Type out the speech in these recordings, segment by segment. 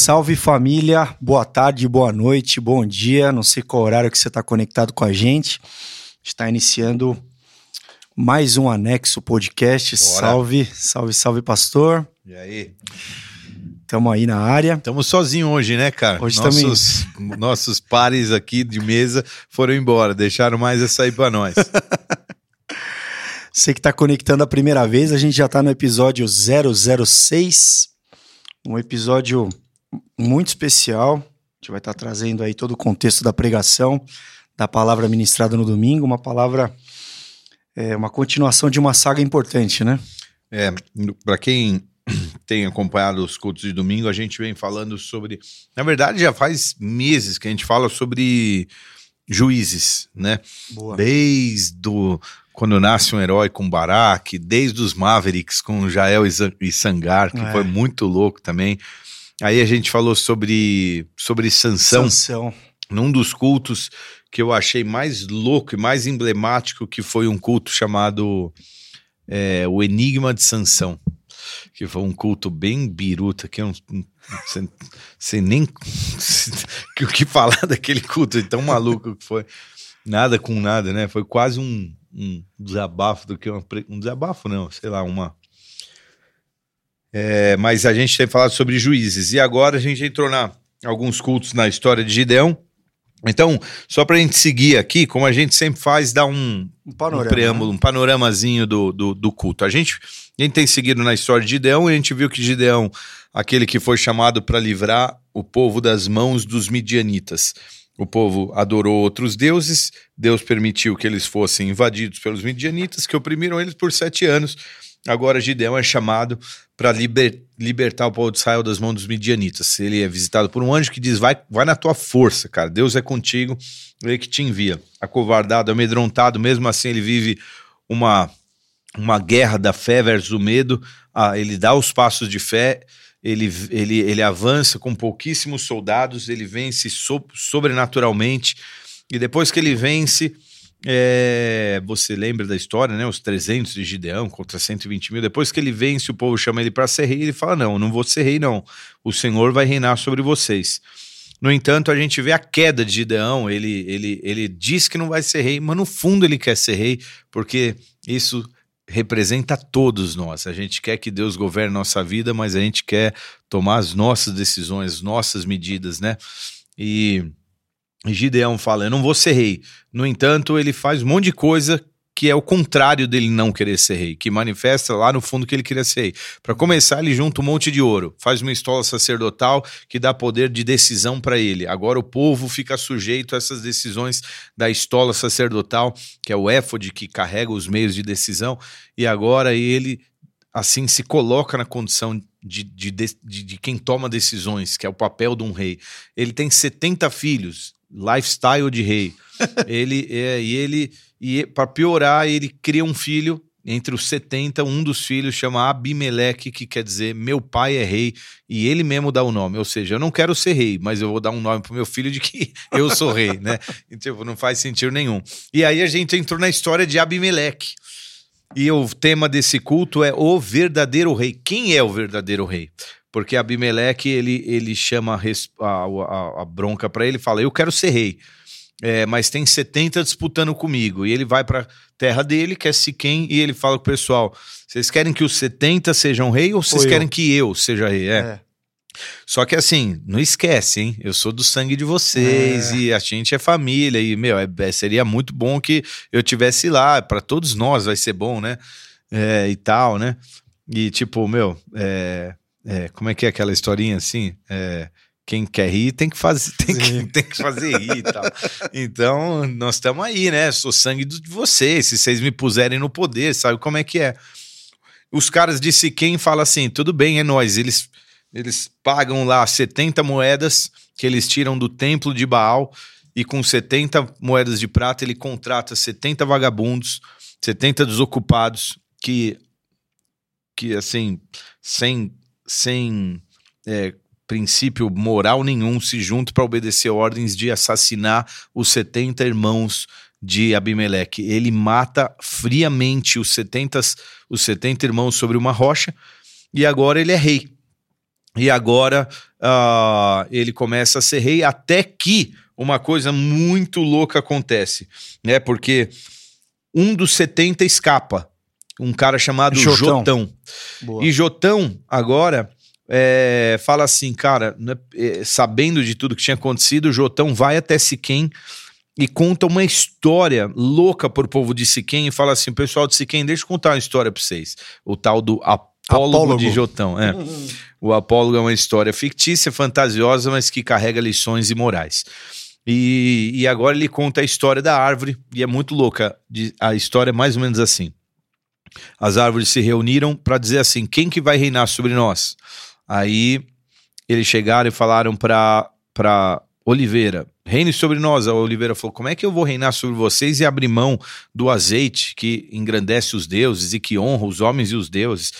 Salve família, boa tarde, boa noite, bom dia. Não sei qual horário que você está conectado com a gente. Está iniciando mais um anexo podcast. Bora. Salve, salve, salve, pastor. E aí? Estamos aí na área. Estamos sozinhos hoje, né, cara? Hoje nossos, nossos pares aqui de mesa foram embora, deixaram mais essa aí para nós. Você que está conectando a primeira vez, a gente já está no episódio 006, um episódio muito especial. A gente vai estar trazendo aí todo o contexto da pregação, da palavra ministrada no domingo, uma palavra, é, uma continuação de uma saga importante, né? É, para quem tem acompanhado os cultos de domingo, a gente vem falando sobre. Na verdade, já faz meses que a gente fala sobre juízes, né? Boa. Desde o, quando nasce um herói com Barak, desde os Mavericks com Jael e e Sangar, que É. foi muito louco também. Aí a gente falou sobre, sobre Sansão. Sansão. num dos cultos que eu achei mais louco e mais emblemático, que foi um culto chamado é, O Enigma de Sansão. Que foi um culto bem biruta, que eu não, não sei, sei nem o que falar daquele culto tão maluco que foi. Nada com nada, né? Foi quase um, um desabafo do que uma. Um desabafo, não, sei lá, uma. É, mas a gente tem falado sobre juízes. E agora a gente entrou na alguns cultos na história de Gideão. Então, só para a gente seguir aqui, como a gente sempre faz, dá um, Um um panorama. preâmbulo, um panoramazinho do, do, do culto. A gente, a gente tem seguido na história de Gideão e a gente viu que Gideão, aquele que foi chamado para livrar o povo das mãos dos midianitas. O povo adorou outros deuses, Deus permitiu que eles fossem invadidos pelos midianitas, que oprimiram eles por sete anos. Agora Gideão é chamado para libertar o povo de Israel das mãos dos midianitas. Ele é visitado por um anjo que diz: vai, vai na tua força, cara. Deus é contigo, ele que te envia. Acovardado, amedrontado, mesmo assim ele vive uma, uma guerra da fé versus o medo. Ah, ele dá os passos de fé, ele, ele, ele avança com pouquíssimos soldados, ele vence so- sobrenaturalmente. E depois que ele vence, é, você lembra da história, né? Os 300 de Gideão contra 120 mil. Depois que ele vence, o povo chama ele para ser rei. Ele fala: Não, não vou ser rei, não. O Senhor vai reinar sobre vocês. No entanto, a gente vê a queda de Gideão. Ele, ele, ele diz que não vai ser rei, mas no fundo ele quer ser rei, porque isso representa todos nós. A gente quer que Deus governe nossa vida, mas a gente quer tomar as nossas decisões, as nossas medidas, né? E Gideão fala: Eu não vou ser rei. No entanto, ele faz um monte de coisa que é o contrário dele não querer ser rei, que manifesta lá no fundo que ele queria ser rei. Para começar, ele junta um monte de ouro, faz uma estola sacerdotal que dá poder de decisão para ele. Agora o povo fica sujeito a essas decisões da estola sacerdotal, que é o éfode que carrega os meios de decisão, e agora ele assim se coloca na condição de, de, de, de quem toma decisões, que é o papel de um rei. Ele tem 70 filhos, lifestyle de rei. ele é, e ele e para piorar, ele cria um filho entre os 70, um dos filhos chama Abimeleque, que quer dizer meu pai é rei, e ele mesmo dá o nome. Ou seja, eu não quero ser rei, mas eu vou dar um nome pro meu filho de que eu sou rei, né? Então não faz sentido nenhum. E aí a gente entrou na história de Abimeleque. E o tema desse culto é o verdadeiro rei. Quem é o verdadeiro rei? Porque Abimeleque, ele, ele chama a, a, a- a bronca para ele e fala: Eu quero ser rei, é, mas tem 70 disputando comigo. E ele vai para terra dele, que é Siquém, e ele fala com o pessoal: Vocês querem que os 70 sejam rei ou vocês Ou eu?" querem que eu seja rei? É. É. Só que assim, não esquece, hein? Eu sou do sangue de vocês É. e a gente é família. E, meu, é- é- seria muito bom que eu tivesse lá. Para todos nós vai ser bom, né? É, e tal, né? E tipo, meu, é, é, como é que é aquela historinha assim? Quem quer rir tem que fazer, tem que, tem que fazer rir e tal. Então, nós estamos aí, né? Sou sangue de vocês. Se vocês me puserem no poder, sabe como é que é? Os caras de Siquém falam assim: tudo bem, é nós. Eles, eles pagam lá 70 moedas que eles tiram do templo de Baal, e com 70 moedas de prata ele contrata 70 vagabundos, 70 desocupados, que, que assim, sem, sem é, princípio moral nenhum, se juntam para obedecer ordens de assassinar os 70 irmãos de Abimeleque. Ele mata friamente os 70, os 70 irmãos sobre uma rocha e agora ele é rei. E agora uh, ele começa a ser rei, até que uma coisa muito louca acontece, né? Porque um dos 70 escapa, um cara chamado Jotão. Jotão. E Jotão, agora, é, fala assim, cara, né, é, sabendo de tudo que tinha acontecido, Jotão vai até Siquém e conta uma história louca pro povo de Siquém e fala assim, pessoal de Siquém, deixa eu contar uma história pra vocês. O tal do Apólogo, Apólogo. de Jotão, é. Uhum. O Apólogo é uma história fictícia, fantasiosa, mas que carrega lições e morais. E, e agora ele conta a história da árvore, e é muito louca. A história é mais ou menos assim. As árvores se reuniram para dizer assim: quem que vai reinar sobre nós? Aí eles chegaram e falaram para Oliveira: reine sobre nós. A Oliveira falou: como é que eu vou reinar sobre vocês e abrir mão do azeite que engrandece os deuses e que honra os homens e os deuses?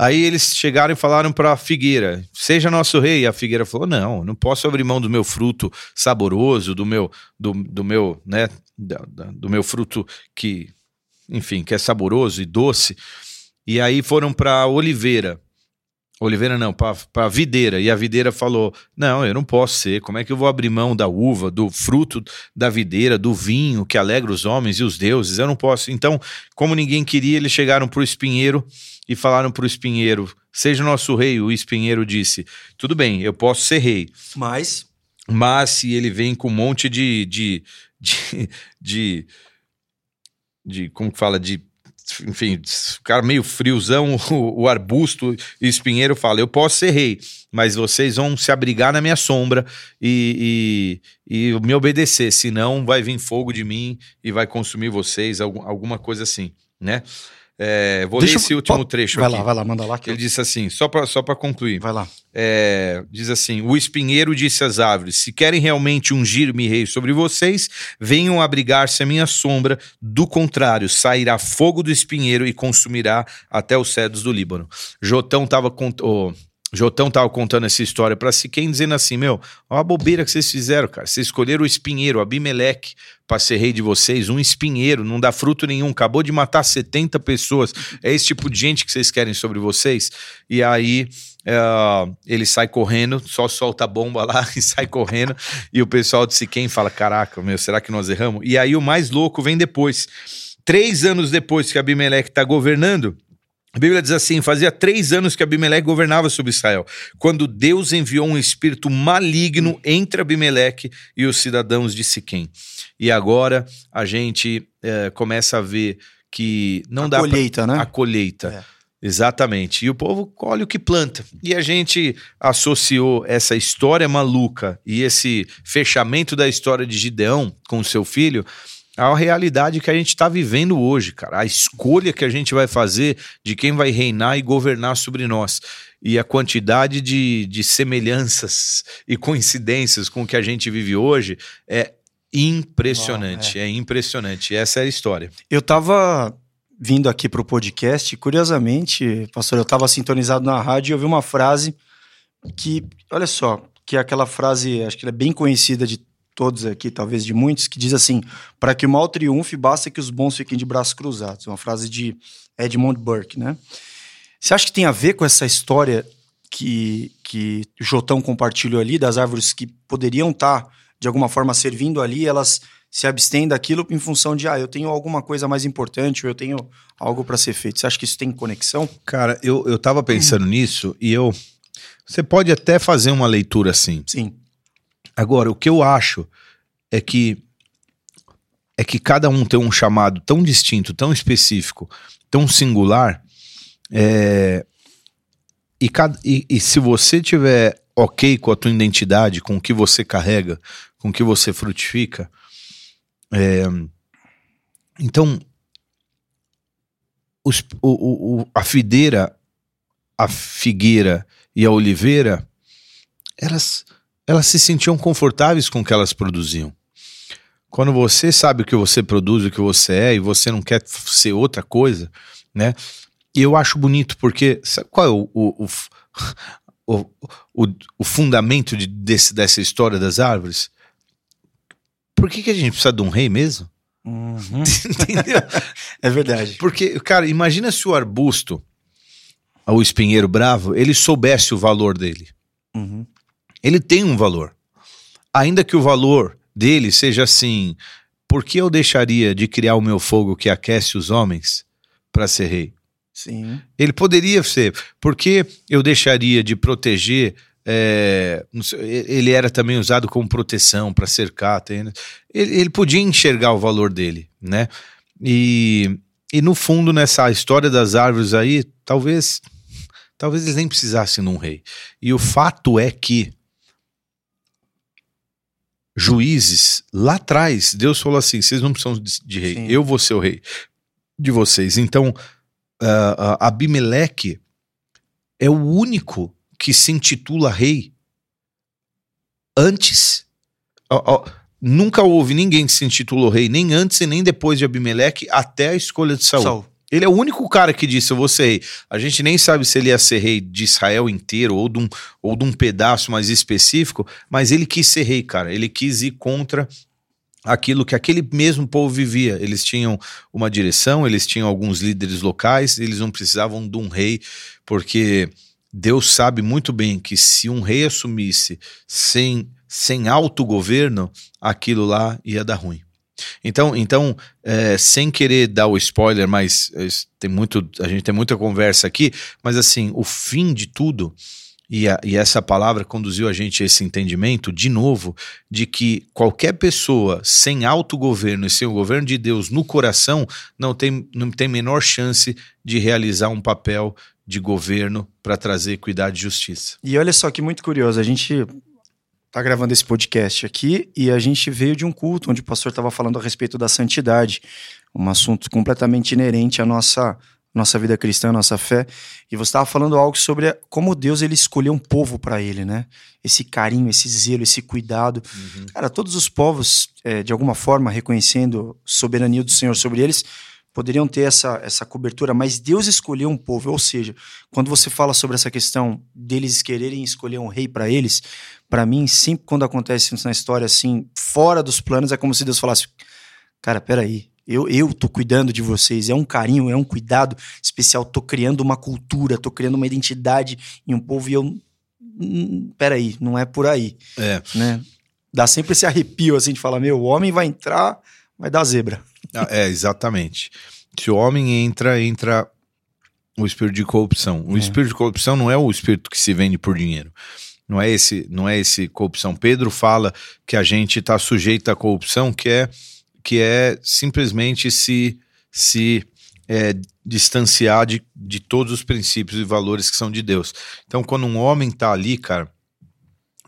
Aí eles chegaram e falaram para a figueira: seja nosso rei. A figueira falou: não, não posso abrir mão do meu fruto saboroso, do meu, do, do meu, né, do meu fruto que, enfim, que é saboroso e doce. E aí foram para oliveira. Oliveira não, para a videira. E a videira falou: Não, eu não posso ser. Como é que eu vou abrir mão da uva, do fruto da videira, do vinho que alegra os homens e os deuses? Eu não posso. Então, como ninguém queria, eles chegaram para o espinheiro e falaram para o espinheiro: Seja nosso rei. O espinheiro disse: Tudo bem, eu posso ser rei. Mas. Mas se ele vem com um monte de. de, de, de, de como que fala? De enfim, ficar meio friozão, o, o, arbusto e espinheiro fala: Eu posso ser rei, mas vocês vão se abrigar na minha sombra e, e, e me obedecer, senão vai vir fogo de mim e vai consumir vocês, algum, alguma coisa assim, né? É, vou Deixa ler esse eu... último trecho vai aqui. Vai lá, vai lá, manda lá. Que Ele eu... disse assim, só para só concluir. Vai lá. É, diz assim: O espinheiro disse às árvores: Se querem realmente ungir-me rei sobre vocês, venham abrigar-se à minha sombra. Do contrário, sairá fogo do espinheiro e consumirá até os cedros do Líbano. Jotão estava. Oh, Jotão tava contando essa história para Siquém, dizendo assim: Meu, olha a bobeira que vocês fizeram, cara. Vocês escolheram o espinheiro, Abimeleque, para ser rei de vocês. Um espinheiro, não dá fruto nenhum. Acabou de matar 70 pessoas. É esse tipo de gente que vocês querem sobre vocês. E aí uh, ele sai correndo, só solta a bomba lá e sai correndo. E o pessoal de Siquém fala: Caraca, meu, será que nós erramos? E aí o mais louco vem depois. Três anos depois que Abimeleque está governando a Bíblia diz assim: fazia três anos que Abimeleque governava sobre Israel, quando Deus enviou um espírito maligno entre Abimeleque e os cidadãos de Siquém. E agora a gente é, começa a ver que não a dá colheita, pra... né? A colheita. É. Exatamente. E o povo colhe o que planta. E a gente associou essa história maluca e esse fechamento da história de Gideão com seu filho a realidade que a gente está vivendo hoje, cara. A escolha que a gente vai fazer de quem vai reinar e governar sobre nós. E a quantidade de, de semelhanças e coincidências com o que a gente vive hoje é impressionante. É. é. impressionante. Essa é a história. Eu estava vindo aqui para o podcast, curiosamente, pastor, eu estava sintonizado na rádio e eu vi uma frase que, olha só, que é aquela frase, acho que ela é bem conhecida de todos aqui, talvez de muitos, que diz assim: para que o mal triunfe, basta que os bons fiquem de braços cruzados. Uma frase de Edmund Burke, né? Você acha que tem a ver com essa história que, que o Jotão compartilhou ali, das árvores que poderiam estar, tá, de alguma forma, servindo ali, elas se abstêm daquilo em função de, ah, eu tenho alguma coisa mais importante, ou eu tenho algo para ser feito. Você acha que isso tem conexão? Cara, eu, eu tava pensando nisso e eu. Você pode até fazer uma leitura assim. Sim. Agora, o que eu acho é que é que cada um tem um chamado tão distinto, tão específico, tão singular, é, e, e, e, se você tiver ok com a tua identidade, com o que você carrega, com o que você frutifica, é, então os, o, o, a fideira, a figueira e a oliveira, elas elas se sentiam confortáveis com o que elas produziam. Quando você sabe o que você produz, o que você é, e você não quer ser outra coisa, né? E eu acho bonito porque sabe qual é o, o, o, o, o fundamento de, desse, dessa história das árvores? Por que, que a gente precisa de um rei mesmo? Uhum. Entendeu? é verdade. Porque, cara, imagina se o arbusto o espinheiro bravo, ele soubesse o valor dele. Uhum. Ele tem um valor. Ainda que o valor dele seja assim: por que eu deixaria de criar o meu fogo que aquece os homens para ser rei? Sim. Ele poderia ser. Por que eu deixaria de proteger? é, ele era também usado como proteção para cercar. tem- ele, ele podia enxergar o valor dele, né? E, e no fundo, nessa história das árvores aí, talvez, talvez eles nem precisassem de um rei. E o fato é que juízes, lá atrás, Deus falou assim: vocês não precisam de, de rei, Sim. eu vou ser o rei de vocês. Então, ah, ah, Abimeleque é o único que se intitula rei antes. ó, nunca houve ninguém que se intitulou rei, nem antes e nem depois de Abimeleque, até a escolha de Saul. Saul. Ele é o único cara que disse: Eu vou ser rei. A gente nem sabe se ele ia ser rei de Israel inteiro ou de um, ou de um pedaço mais específico, mas ele quis ser rei, cara. Ele quis ir contra aquilo que aquele mesmo povo vivia. Eles tinham uma direção, eles tinham alguns líderes locais, eles não precisavam de um rei, porque Deus sabe muito bem que se um rei assumisse sem, sem autogoverno, aquilo lá ia dar ruim. Então, então é, sem querer dar o spoiler, mas é, tem muito, a gente tem muita conversa aqui, mas assim, o fim de tudo, e, a- e essa palavra conduziu a gente a esse entendimento, de novo, de que qualquer pessoa sem autogoverno e sem o governo de Deus no coração não tem, não tem menor chance de realizar um papel de governo para trazer equidade e justiça. E olha só que muito curioso, a gente tá gravando esse podcast aqui e a gente veio de um culto onde o pastor estava falando a respeito da santidade, um assunto completamente inerente à nossa nossa vida cristã, à nossa fé. E você estava falando algo sobre como Deus ele escolheu um povo para ele, né? Esse carinho, esse zelo, esse cuidado. Cara, todos os povos, é, de alguma forma, reconhecendo a soberania do Senhor sobre eles, poderiam ter essa, essa cobertura, mas Deus escolheu um povo. Ou seja, quando você fala sobre essa questão deles quererem escolher um rei para eles, para mim, sempre quando acontece isso na história, assim, fora dos planos, é como se Deus falasse: Cara, peraí. Eu, eu tô cuidando de vocês, é um carinho, é um cuidado especial. Tô criando uma cultura, tô criando uma identidade em um povo e eu. hum, Peraí, não é por aí É. né? Dá sempre esse arrepio assim de falar: meu, o homem vai entrar, vai dar zebra. Ah, É, exatamente. Se o homem entra, entra o espírito de corrupção. O É. espírito de corrupção não é o espírito que se vende por dinheiro. Não é esse, não é esse corrupção. Pedro fala que a gente está sujeito à corrupção, que é que é simplesmente se se é, distanciar de, de todos os princípios e valores que são de Deus. Então, quando um homem está ali, cara,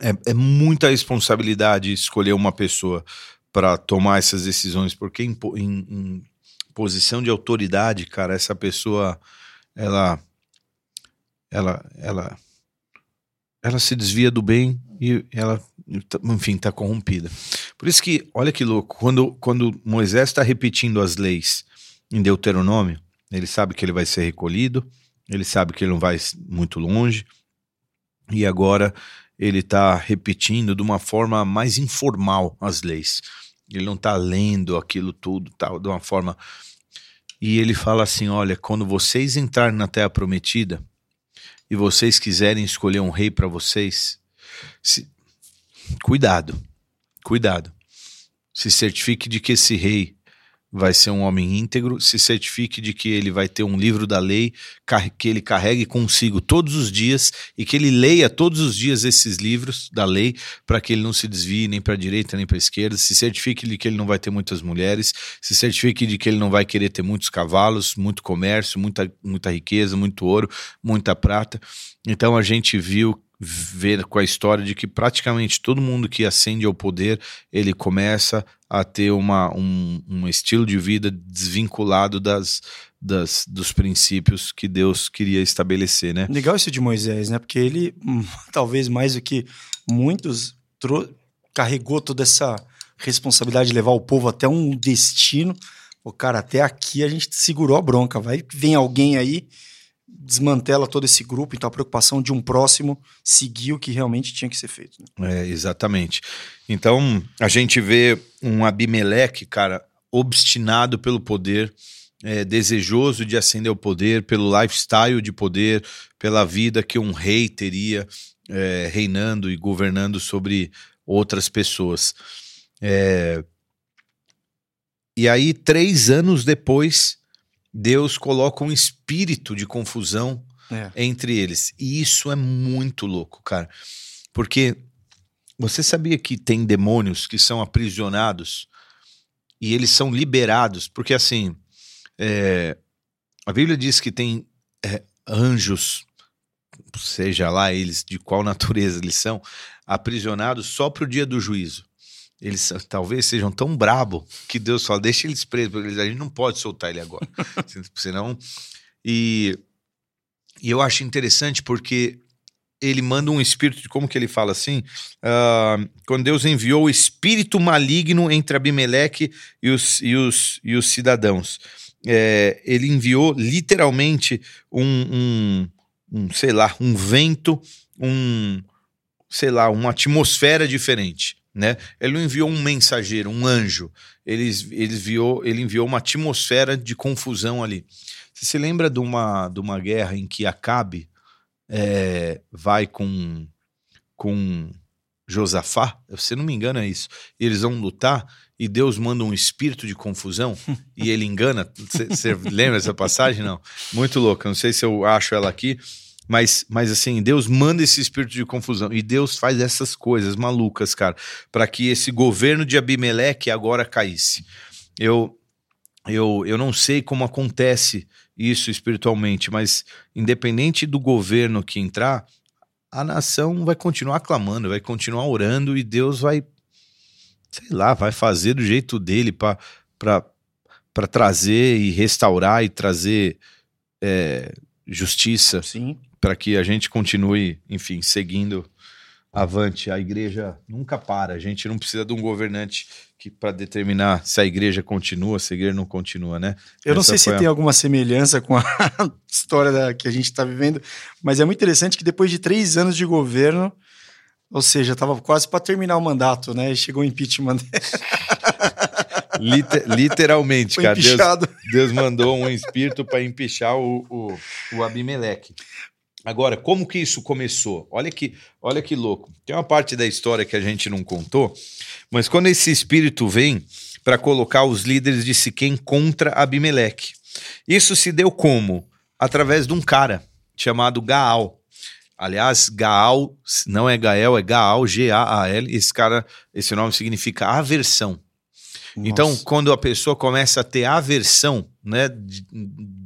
é, é muita responsabilidade escolher uma pessoa para tomar essas decisões, porque em, em- em posição de autoridade, cara, essa pessoa, ela, ela, ela, ela se desvia do bem e ela, enfim, está corrompida. Por isso que, olha que louco, quando, quando Moisés está repetindo as leis em Deuteronômio, ele sabe que ele vai ser recolhido, ele sabe que ele não vai muito longe, e agora ele está repetindo de uma forma mais informal as leis. Ele não está lendo aquilo tudo, tal, de uma forma. E ele fala assim: olha, quando vocês entrarem na Terra Prometida e vocês quiserem escolher um rei para vocês, se- cuidado, cuidado. Se certifique de que esse rei vai ser um homem íntegro, se certifique de que ele vai ter um livro da lei que ele carregue consigo todos os dias e que ele leia todos os dias esses livros da lei para que ele não se desvie nem para a direita nem para a esquerda, se certifique de que ele não vai ter muitas mulheres, se certifique de que ele não vai querer ter muitos cavalos, muito comércio, muita, muita riqueza, muito ouro, muita prata. Então a gente viu ver com a história de que praticamente todo mundo que ascende ao poder ele começa a ter uma, um, um estilo de vida desvinculado das, das, dos princípios que Deus queria estabelecer, né? Legal isso de Moisés, né? Porque ele, hum, talvez mais do que muitos, carregou toda essa responsabilidade de levar o povo até um destino. Pô, cara, até aqui a gente segurou a bronca. Vai vem alguém aí, desmantela todo esse grupo. Então a preocupação de um próximo seguir o que realmente tinha que ser feito. né? É, exatamente. Então, a gente vê um Abimeleque, cara, obstinado pelo poder, é, desejoso de ascender ao poder, pelo lifestyle de poder, pela vida que um rei teria é, reinando e governando sobre outras pessoas. É, e aí, três anos depois, Deus coloca um espírito de confusão É. entre eles. E isso é muito louco, cara. Porque você sabia que tem demônios que são aprisionados e eles são liberados? Porque assim, é, a Bíblia diz que tem é, anjos, seja lá eles de qual natureza eles são, aprisionados só para o dia do juízo. Eles talvez sejam tão brabo que Deus fala, deixa eles presos, porque eles- a gente não pode soltar ele agora. Senão. E, e eu acho interessante porque ele manda um espírito como que ele fala assim? Ah, quando Deus enviou o espírito maligno entre Abimeleque e os, e os, e os cidadãos. É, ele enviou literalmente um, um, um, sei lá, um vento, um, sei lá, uma atmosfera diferente. Né? Ele não enviou um mensageiro, um anjo. Ele, ele, enviou, ele enviou uma atmosfera de confusão ali. Você se lembra de uma, de uma guerra em que Acabe é, vai com, com Josafá? Se não me engano, é isso. E eles vão lutar e Deus manda um espírito de confusão e ele engana. Você lembra essa passagem? Não. Muito louca. Não sei se eu acho ela aqui. Mas, mas assim, Deus manda esse espírito de confusão e Deus faz essas coisas malucas, cara, para que esse governo de Abimeleque agora caísse. Eu, eu, eu não sei como acontece isso espiritualmente, mas independente do governo que entrar, a nação vai continuar clamando, vai continuar orando e Deus vai, sei lá, vai fazer do jeito dele para trazer e restaurar e trazer é, justiça Sim. Para que a gente continue, enfim, seguindo avante. A igreja nunca para. A gente não precisa de um governante que para determinar se a igreja continua, se a igreja não continua, né? Eu não Essa sei se a- tem alguma semelhança com a história da- que a gente está vivendo, mas é muito interessante que depois de três anos de governo, ou seja, estava quase para terminar o mandato, né? E chegou o impeachment, Liter- literalmente, foi cara. Deus. Deus mandou um espírito para empichar o, o, o Abimeleque. Agora, como que isso começou? Olha que, olha que louco. Tem uma parte da história que a gente não contou, mas quando esse espírito vem para colocar os líderes de Siquém contra Abimeleque. Isso se deu como? Através de um cara chamado Gaal. Aliás, Gaal não é Gael, é Gaal, G-A-A-L. Esse cara, esse nome significa aversão. Então, Nossa. quando a pessoa começa a ter aversão, né,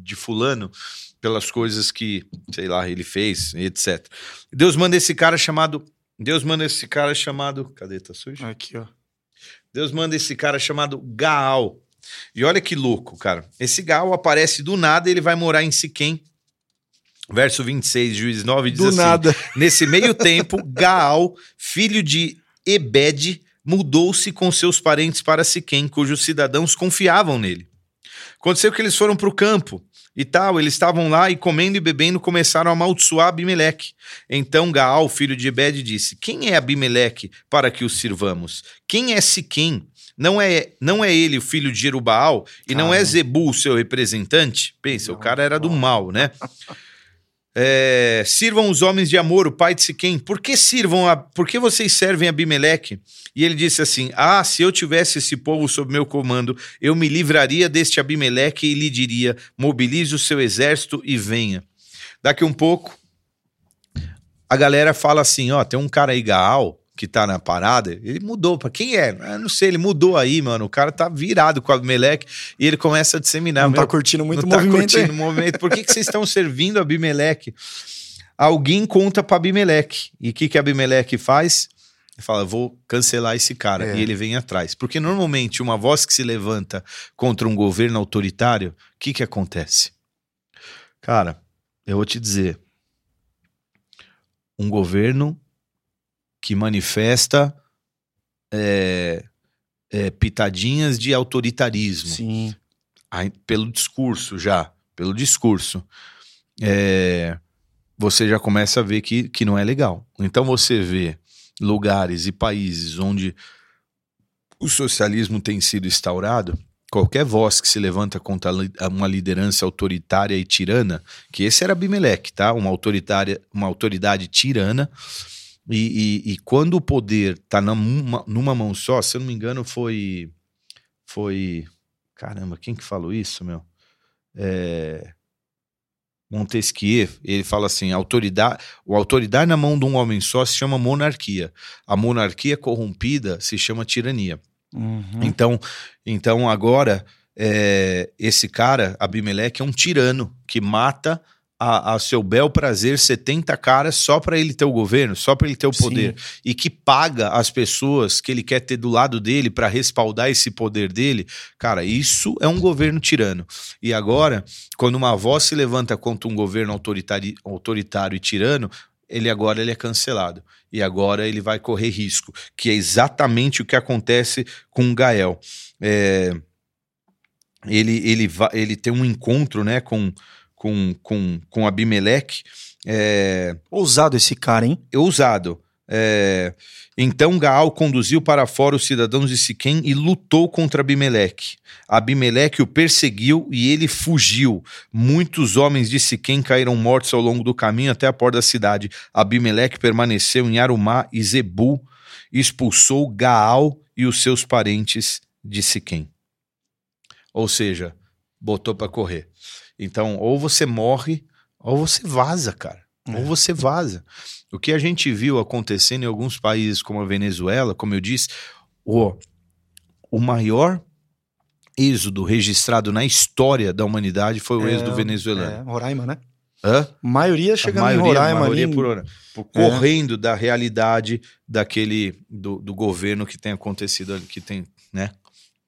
de, fulano pelas coisas que, sei lá, ele fez, etc. Deus manda esse cara chamado, Deus manda esse cara chamado, cadê tá sujo? Aqui, ó. Deus manda esse cara chamado Gaal. E olha que louco, cara. Esse Gaal aparece do nada, e ele vai morar em Siquém. Verso 26, Juiz 9 diz Do assim: nada. Nesse meio tempo, Gaal, filho de Ebed, mudou-se com seus parentes para Siquém, cujos cidadãos confiavam nele. Aconteceu que eles foram para o campo e tal, eles estavam lá e comendo e bebendo começaram a amaldiçoar Abimeleque. Então Gaal, filho de Ebed, disse: Quem é Abimeleque para que o sirvamos? Quem é Siquém? Não é, não é ele o filho de Jerubaal e não é. Zebu o seu representante? Pensa, o Não, cara era do mal, né? É, sirvam os homens de Amor, o pai de Siquém. Por que sirvam a, por que vocês servem Abimeleque? E ele disse assim: Ah, se eu tivesse esse povo sob meu comando, eu me livraria deste Abimeleque e lhe diria: mobilize o seu exército e venha. Daqui um pouco, a galera fala assim: ó, tem um cara aí, Gaal, que tá na parada, ele mudou. Pra quem é? Ah, não sei, ele mudou aí, mano. O cara tá virado com o Abimeleque e ele começa a disseminar. Não meu, tá curtindo muito o não movimento. tá curtindo o movimento. Por que, que vocês estão servindo Abimeleque? Alguém conta para Abimeleque. E o que, que Abimeleque faz? Ele fala, vou cancelar esse cara. É. E ele vem atrás. Porque normalmente uma voz que se levanta contra um governo autoritário, o que, que acontece? Cara, eu vou te dizer. Um governo que manifesta é, é, pitadinhas de autoritarismo Sim. Aí, pelo discurso já, pelo discurso, é, você já começa a ver que, que não é legal. Então você vê lugares e países onde o socialismo tem sido instaurado, qualquer voz que se levanta contra uma liderança autoritária e tirana, que esse era Abimeleque, tá? Uma autoritária, uma autoridade tirana. E, e, e quando o poder tá numa, numa mão só, se eu não me engano, foi. Foi. Caramba, quem que falou isso, meu? É, Montesquieu, ele fala assim: autoridade, o autoridade na mão de um homem só se chama monarquia. A monarquia corrompida se chama tirania. Uhum. Então, então agora é, esse cara, Abimeleque, é um tirano que mata a, a, seu bel prazer 70 caras só para ele ter o governo, só para ele ter o poder. Sim. E que paga as pessoas que ele quer ter do lado dele para respaldar esse poder dele. Cara, isso é um governo tirano. E agora, quando uma voz se levanta contra um governo autoritário, autoritário e tirano, ele agora ele é cancelado. E agora ele vai correr risco, que é exatamente o que acontece com o Gael. É, ele, ele, ele tem um encontro né, com com, com, com Abimeleque. É... Ousado esse cara, hein? Ousado. É... Então Gaal conduziu para fora os cidadãos de Siquém e lutou contra Abimeleque. Abimeleque o perseguiu e ele fugiu. Muitos homens de Siquém caíram mortos ao longo do caminho até a porta da cidade. Abimeleque permaneceu em Arumá e Zebu, expulsou Gaal e os seus parentes de Siquém. Ou seja, botou para correr. Então, ou você morre, ou você vaza, cara. É. Ou você vaza. O que a gente viu acontecendo em alguns países como a Venezuela, como eu disse, o, o maior êxodo registrado na história da humanidade foi o é, êxodo venezuelano. É, Roraima, né? Hã? Maioria chegando a maioria, em Roraima maioria ali. Por, por, correndo da realidade daquele do, do governo que tem acontecido ali, que tem, né,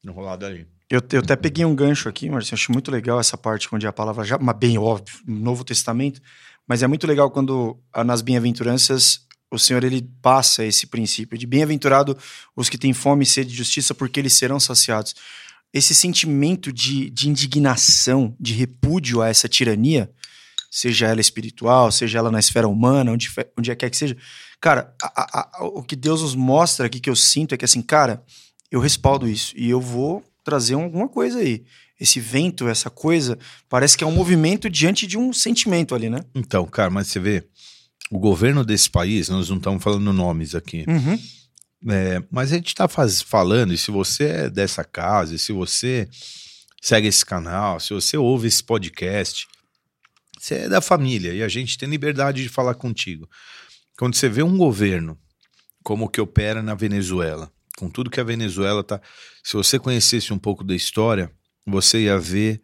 enrolado ali. Eu, eu até peguei um gancho aqui, Marcinho, acho muito legal essa parte onde a palavra já, mas bem óbvio, no Novo Testamento, mas é muito legal quando nas bem-aventuranças o Senhor ele passa esse princípio de bem-aventurado os que têm fome e sede de justiça, porque eles serão saciados. Esse sentimento de, de indignação, de repúdio a essa tirania, seja ela espiritual, seja ela na esfera humana, onde, onde quer que seja. Cara, a, a, a, o que Deus nos mostra aqui, que eu sinto, é que assim, cara, eu respaldo isso e eu vou trazer alguma coisa aí. Esse vento, essa coisa, parece que é um movimento diante de um sentimento ali, né? Então, cara, mas você vê, o governo desse país, nós não estamos falando nomes aqui, uhum. é, mas a gente está falando, e se você é dessa casa, e se você segue esse canal, se você ouve esse podcast, você é da família e a gente tem liberdade de falar contigo. Quando você vê um governo como o que opera na Venezuela, com tudo que a Venezuela tá. Se você conhecesse um pouco da história, você ia ver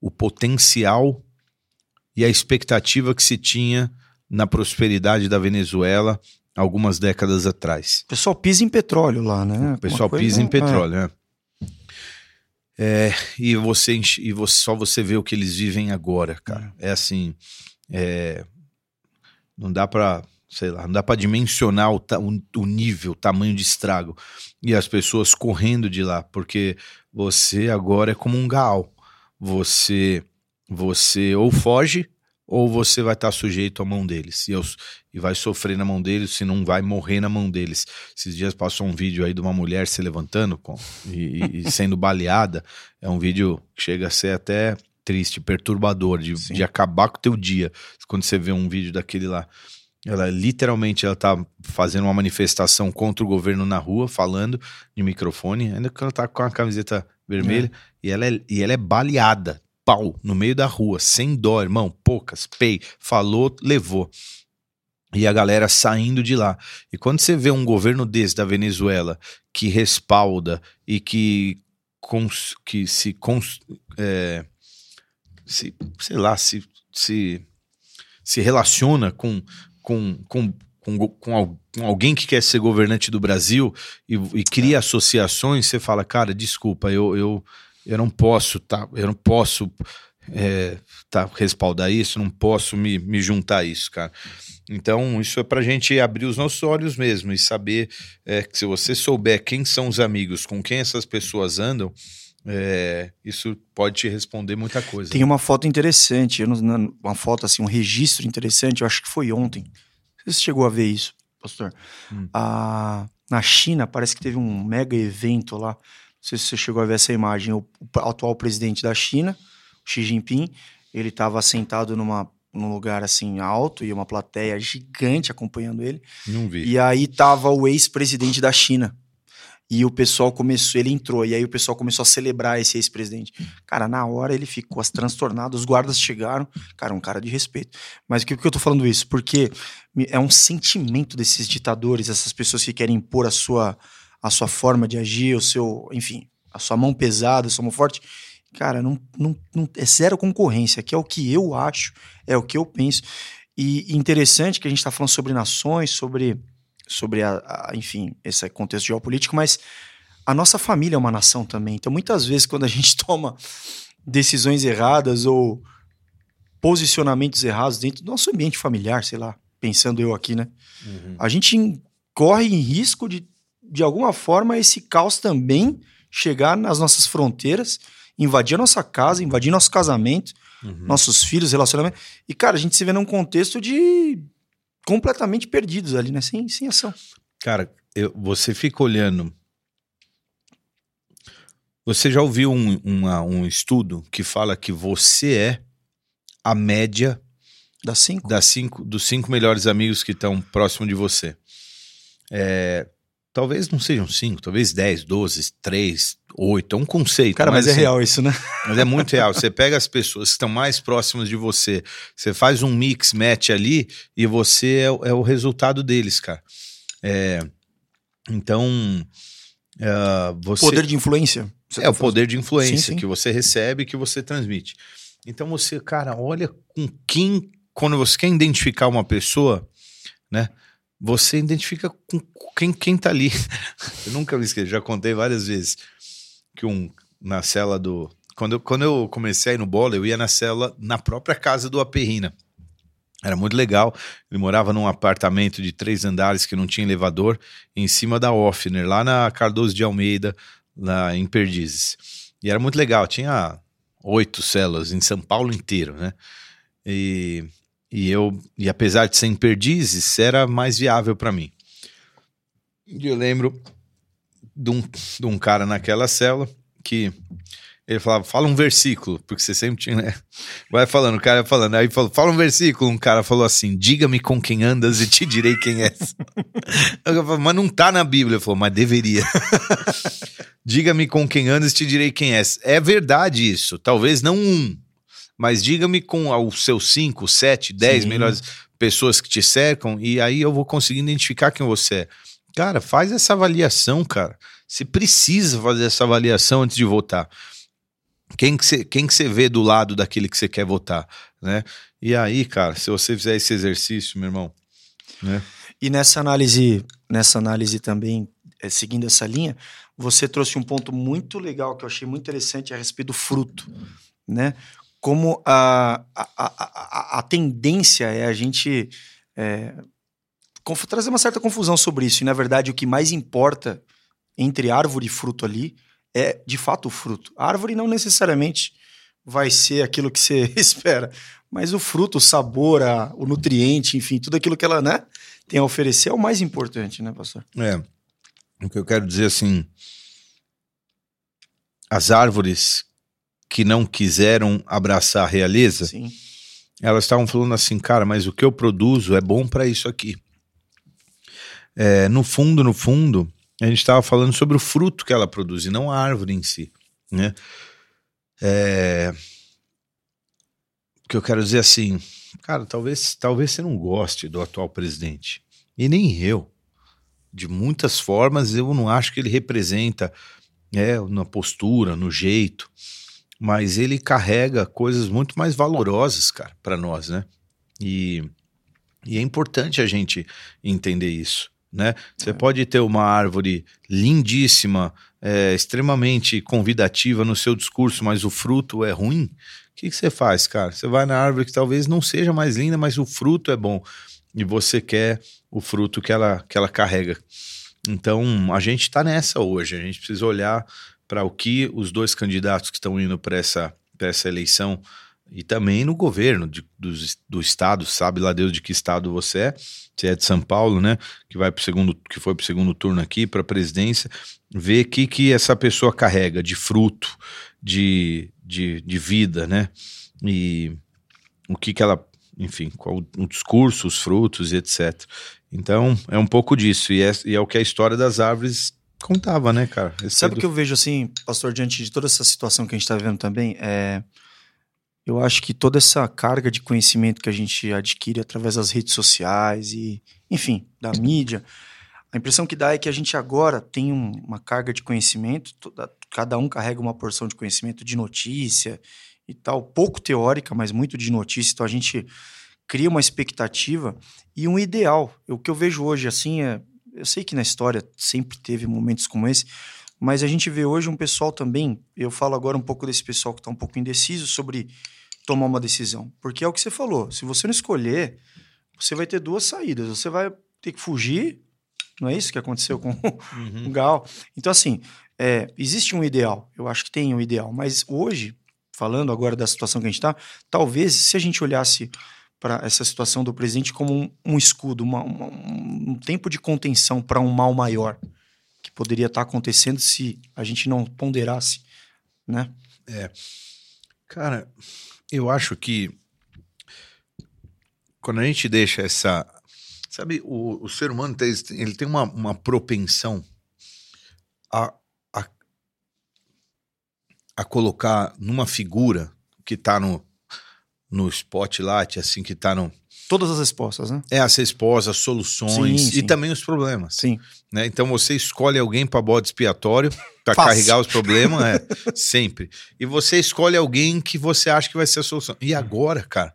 o potencial e a expectativa que se tinha na prosperidade da Venezuela algumas décadas atrás. O pessoal pisa em petróleo lá, né? O pessoal pisa em petróleo, é. né? É, e você e você, só você vê o que eles vivem agora, cara. É, é assim, é, não dá para sei lá, não dá para dimensionar o, o, o, nível, o tamanho de estrago. E as pessoas correndo de lá, porque você agora é como um gal. Você, você ou foge ou você vai estar tá sujeito à mão deles. E, eu, e vai sofrer na mão deles, se não vai morrer na mão deles. Esses dias passou um vídeo aí de uma mulher se levantando com, e, e sendo baleada. É um vídeo que chega a ser até triste, perturbador, de, de acabar com o teu dia. Quando você vê um vídeo daquele lá. Ela literalmente ela tá fazendo uma manifestação contra o governo na rua, falando de microfone, ainda que ela tá com a camiseta vermelha, é. e, ela é, e ela é baleada, pau, no meio da rua, sem dó, irmão, poucas, pei, falou, levou. E a galera saindo de lá. E quando você vê um governo desse da Venezuela que respalda e que, cons, que se, cons, é, se, sei lá, se, se, se relaciona com com, com, com, com, alguém que quer ser governante do Brasil e, e cria associações, você fala, cara, desculpa, eu, eu, eu não posso, tá, eu não posso é, tá, respaldar isso, não posso me, me juntar a isso, cara. Então, isso é para a gente abrir os nossos olhos mesmo e saber é, que se você souber quem são os amigos, com quem essas pessoas andam, é, isso pode te responder muita coisa. Tem uma foto interessante, uma foto assim, um registro interessante, eu acho que foi ontem. Você chegou a ver isso, pastor? Hum. na China, parece que teve um mega evento lá. Não sei se você chegou a ver essa imagem, o, o atual presidente da China, Xi Jinping, ele estava sentado numa, num lugar assim alto e uma plateia gigante acompanhando ele. Não vi. E aí tava o ex-presidente da China. E o pessoal começou, ele entrou, e aí o pessoal começou a celebrar esse ex-presidente. Cara, na hora ele ficou transtornado, os guardas chegaram, cara, um cara de respeito. Mas por que, que eu tô falando isso? Porque é um sentimento desses ditadores, essas pessoas que querem impor a sua, a sua forma de agir, o seu, enfim, a sua mão pesada, a sua mão forte. Cara, não, não, não, é zero concorrência, que é o que eu acho, é o que eu penso. E interessante que a gente está falando sobre nações, sobre sobre a, a, enfim, esse contexto geopolítico, mas a nossa família é uma nação também. Então, muitas vezes, quando a gente toma decisões erradas ou posicionamentos errados dentro do nosso ambiente familiar, sei lá, pensando eu aqui, né? Uhum. A gente corre em risco de, de alguma forma, esse caos também chegar nas nossas fronteiras, invadir a nossa casa, invadir nosso casamento, uhum. nossos filhos, relacionamento. E, cara, a gente se vê num contexto de completamente perdidos ali, né? Sem, sem ação. Cara, eu, você fica olhando. Você já ouviu um, uma, um estudo que fala que você é a média das cinco? Das cinco dos cinco melhores amigos que estão próximo de você. É, talvez não sejam cinco, talvez dez, doze, três, oito. É um conceito. Cara, mas, mas é assim, real isso, né? Mas é muito real. Você pega as pessoas que estão mais próximas de você, você faz um mix, match ali e você é, é o resultado deles, cara. É, então. Uh, você... Poder de influência. É tá o poder de influência sim, sim. que você recebe que você transmite. Então você, cara, olha com quem. Quando você quer identificar uma pessoa, né? Você identifica com quem, quem tá ali. eu nunca me esqueço, já contei várias vezes que um na cela do. Quando eu, quando eu comecei no bola, eu ia na cela na própria casa do Aperrina. Era muito legal. Ele morava num apartamento de três andares que não tinha elevador, em cima da Offner, lá na Cardoso de Almeida, lá em Perdizes. E era muito legal. Tinha oito celas em São Paulo inteiro, né? E e eu, e apesar de ser em perdizes, era mais viável para mim. E eu lembro de um, de um cara naquela cela que ele falava, fala um versículo, porque você sempre tinha, né? Vai falando, o cara ia falando. Aí falou, fala um versículo. Um cara falou assim: diga-me com quem andas e te direi quem és. eu mas não tá na Bíblia. Ele falou, mas deveria. diga-me com quem andas e te direi quem és. É verdade isso. Talvez não um, mas diga-me com os seus 5, 7, 10 melhores pessoas que te cercam, e aí eu vou conseguir identificar quem você é. Cara, faz essa avaliação, cara. Você precisa fazer essa avaliação antes de votar. Quem que você, quem que você vê do lado daquele que você quer votar, né? E aí, cara, se você fizer esse exercício, meu irmão, né? E nessa análise, nessa análise também, é, seguindo essa linha, você trouxe um ponto muito legal que eu achei muito interessante a respeito do fruto, né? Como a, a, a, a tendência é a gente é, trazer uma certa confusão sobre isso. E, na verdade, o que mais importa entre árvore e fruto ali é, de fato, o fruto. A árvore não necessariamente vai ser aquilo que você espera, mas o fruto, o sabor, a, o nutriente, enfim, tudo aquilo que ela né, tem a oferecer é o mais importante, né, pastor? É. O que eu quero dizer assim, as árvores que não quiseram abraçar a realeza, Sim. elas estavam falando assim, cara, mas o que eu produzo é bom para isso aqui. É, no fundo, no fundo, a gente estava falando sobre o fruto que ela produz e não a árvore em si, né? É, o que eu quero dizer assim, cara, talvez, talvez você não goste do atual presidente e nem eu. De muitas formas, eu não acho que ele representa, é, na postura, no jeito mas ele carrega coisas muito mais valorosas, cara, para nós, né? E, e é importante a gente entender isso, né? Você é. pode ter uma árvore lindíssima, é, extremamente convidativa no seu discurso, mas o fruto é ruim. O que, que você faz, cara? Você vai na árvore que talvez não seja mais linda, mas o fruto é bom e você quer o fruto que ela, que ela carrega. Então, a gente está nessa hoje, a gente precisa olhar para o que os dois candidatos que estão indo para essa, essa eleição E também no governo de, do, do estado, sabe lá Deus de que estado você é, se é de São Paulo, né? Que vai pro segundo, que foi pro segundo turno aqui, para a presidência, ver o que, que essa pessoa carrega de fruto, de, de, de vida, né? E o que, que ela, enfim, qual o discurso, os frutos e etc. Então, é um pouco disso. E é, e é o que a história das árvores contava, né, cara? Esse Sabe o do... que eu vejo assim, pastor, diante de toda essa situação que a gente está vivendo também? É, eu acho que toda essa carga de conhecimento que a gente adquire através das redes sociais e, enfim, da mídia, a impressão que dá é que a gente agora tem um, uma carga de conhecimento, toda, cada um carrega uma porção de conhecimento de notícia e tal, pouco teórica, mas muito de notícia, então a gente cria uma expectativa e um ideal. O que eu vejo hoje, assim, é. Eu sei que na história sempre teve momentos como esse, mas a gente vê hoje um pessoal também. Eu falo agora um pouco desse pessoal que está um pouco indeciso sobre tomar uma decisão. Porque é o que você falou. Se você não escolher, você vai ter duas saídas. Você vai ter que fugir. Não é isso que aconteceu com uhum. o Gal? Então, assim, é, existe um ideal. Eu acho que tem um ideal. Mas hoje, falando agora da situação que a gente está, talvez se a gente olhasse para essa situação do presidente como um, um escudo, uma, uma, um tempo de contenção para um mal maior que poderia estar tá acontecendo se a gente não ponderasse, né? É, cara, eu acho que quando a gente deixa essa, sabe, o, o ser humano tem, ele tem uma, uma propensão a, a, a colocar numa figura que está no no spotlight, assim, que tá no. Todas as respostas, né? É, as respostas, soluções sim, sim. e também os problemas. Sim. Né? Então você escolhe alguém para bode expiatório, para carregar os problemas, é, sempre. E você escolhe alguém que você acha que vai ser a solução. E agora, cara,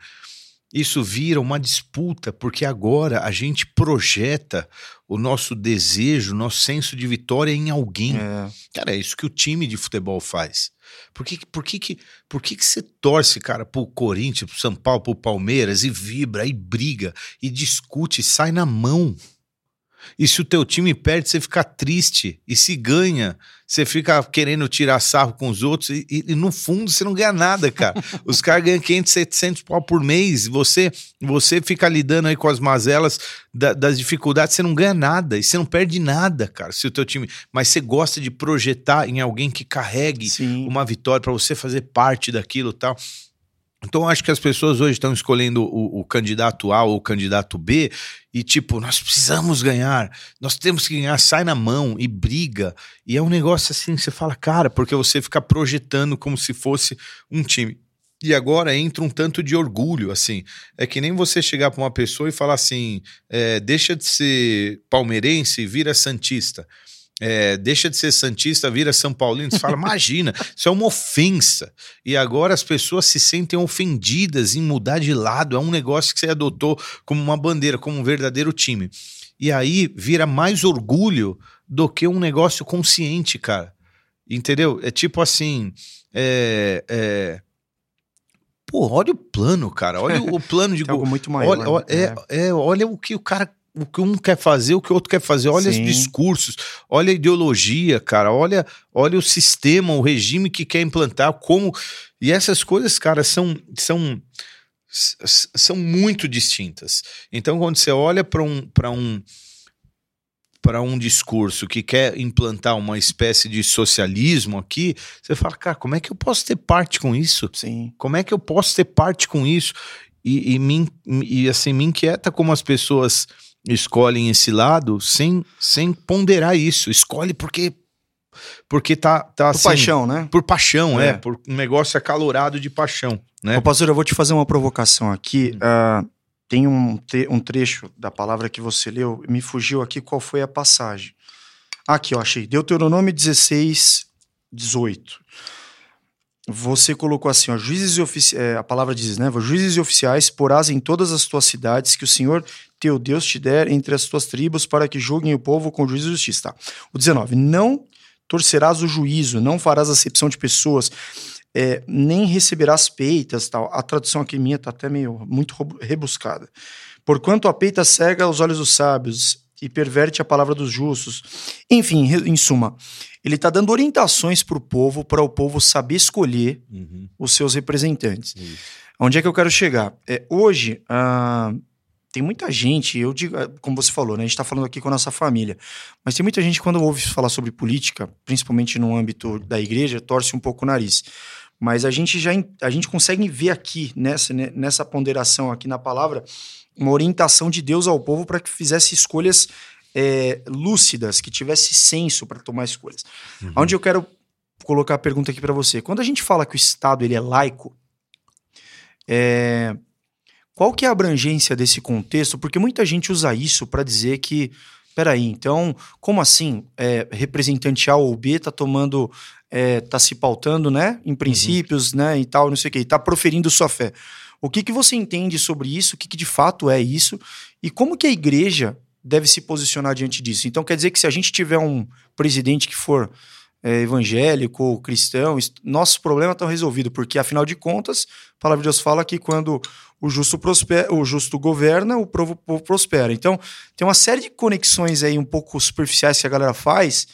isso vira uma disputa, porque agora a gente projeta o nosso desejo, o nosso senso de vitória em alguém. É. Cara, é isso que o time de futebol faz. Por que, por que, que, por que, que você torce, cara, pro Corinthians, pro São Paulo, pro Palmeiras e vibra, e briga, e discute, e sai na mão? E se o teu time perde, você fica triste. E se ganha, você fica querendo tirar sarro com os outros. E, e, no fundo, você não ganha nada, cara. os caras ganham 500, 700 pau por mês. Você você fica lidando aí com as mazelas da, das dificuldades. Você não ganha nada. E você não perde nada, cara, se o teu time... Mas você gosta de projetar em alguém que carregue Sim. uma vitória para você fazer parte daquilo tal. Então, acho que as pessoas hoje estão escolhendo o, o, candidato A ou o candidato B e, tipo, nós precisamos ganhar, nós temos que ganhar, sai na mão e briga. E é um negócio assim, você fala, cara, porque você fica projetando como se fosse um time. E agora entra um tanto de orgulho, assim. É que nem você chegar para uma pessoa e falar assim: é, deixa de ser palmeirense e vira santista é, deixa de ser Santista, vira São Paulino. Você fala, imagina, isso é uma ofensa. E agora as pessoas se sentem ofendidas em mudar de lado. É um negócio que você adotou como uma bandeira, como um verdadeiro time. E aí vira mais orgulho do que um negócio consciente, cara. Entendeu? É tipo assim. É, é... Pô, olha o plano, cara. Olha o plano de. algo muito maior. Olha, olha, né? é, é, olha o que o cara o que um quer fazer, o que o outro quer fazer. Olha Sim. os discursos, olha a ideologia, cara. Olha, olha o sistema, o regime que quer implantar, como. E essas coisas, cara, são. são são muito distintas. Então, quando você olha para um, para um, para um discurso que quer implantar uma espécie de socialismo aqui, você fala, cara, como é que eu posso ter parte com isso? Sim. Como é que eu posso ter parte com isso? E, e, me, e assim, me inquieta como as pessoas escolhem esse lado sem, sem ponderar isso. Escolhe porque porque tá, tá por assim, paixão, né? Por paixão, é. é. Por um negócio acalorado de paixão, né? Ô, pastor, eu vou te fazer uma provocação aqui. Hum. Uh, tem um, um trecho da palavra que você leu, me fugiu aqui qual foi a passagem. Aqui, eu achei. Deuteronômio 16, 18 você colocou assim, ó, juízes e oficiais, é, a palavra diz, né, juízes e oficiais porás em todas as tuas cidades que o Senhor teu Deus te der entre as tuas tribos para que julguem o povo com juízo e justiça. Tá. O 19, não torcerás o juízo, não farás acepção de pessoas, é, nem receberás peitas, tal. A tradução aqui minha tá até meio muito rebuscada. Porquanto a peita cega os olhos dos sábios e perverte a palavra dos justos. Enfim, em suma, ele está dando orientações para o povo, para o povo saber escolher uhum. os seus representantes. Onde é que eu quero chegar? É, hoje, ah, tem muita gente, eu digo, ah, como você falou, né, a gente está falando aqui com a nossa família, mas tem muita gente quando ouve falar sobre política, principalmente no âmbito da igreja, torce um pouco o nariz. Mas a gente já a gente consegue ver aqui, nessa, né, nessa ponderação aqui na palavra, uma orientação de Deus ao povo para que fizesse escolhas é, lúcidas, que tivesse senso para tomar escolhas. Uhum. Onde eu quero colocar a pergunta aqui para você. Quando a gente fala que o Estado ele é laico, é, qual que é a abrangência desse contexto? Porque muita gente usa isso para dizer que, peraí, então, como assim? É, representante A ou B está tomando, está é, se pautando, né, em princípios, uhum. né, e tal, não sei o que, está proferindo sua fé. O que, que você entende sobre isso? O que, que de fato é isso? E como que a igreja deve se posicionar diante disso? Então quer dizer que se a gente tiver um presidente que for é, evangélico ou cristão, nossos problemas estão resolvidos, porque afinal de contas, a palavra de Deus fala que quando o justo, prospera, o justo governa, o povo, povo prospera. Então tem uma série de conexões aí um pouco superficiais que a galera faz.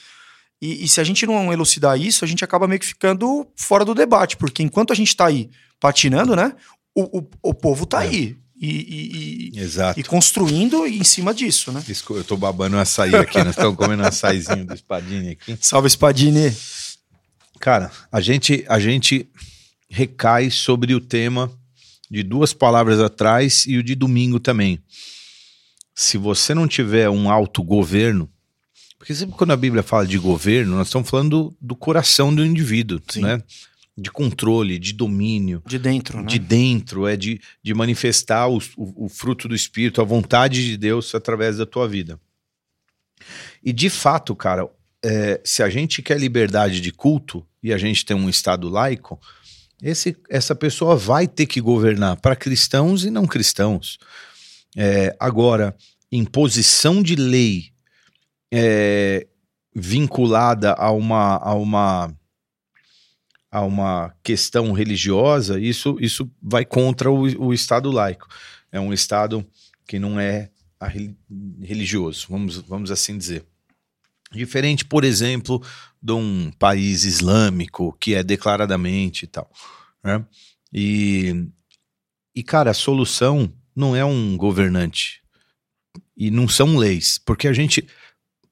E, e, se a gente não elucidar isso, a gente acaba meio que ficando fora do debate, porque enquanto a gente está aí patinando, né? O, o, o povo tá é. aí. E, e, e, Exato. e construindo em cima disso, né? Eu tô babando um açaí aqui, nós estamos comendo um açaizinho do Spadini aqui. Salve, Spadini! Cara, a gente, a gente recai sobre o tema de duas palavras atrás e o de domingo também. Se você não tiver um autogoverno, porque sempre quando a Bíblia fala de governo, nós estamos falando do, do coração do indivíduo, Sim. né? De controle, de domínio. De dentro, né? De dentro, é de, de manifestar o, o, o, fruto do Espírito, a vontade de Deus através da tua vida. E de fato, cara, é, se a gente quer liberdade de culto e a gente tem um Estado laico, esse, essa pessoa vai ter que governar para cristãos e não cristãos. É, agora, imposição de lei é, vinculada a uma, a uma a uma questão religiosa, isso, isso vai contra o, o Estado laico. É um Estado que não é religioso, vamos, vamos assim dizer. Diferente, por exemplo, de um país islâmico que é declaradamente e tal. Né? E, e, cara, a solução não é um governante e não são leis, porque a gente.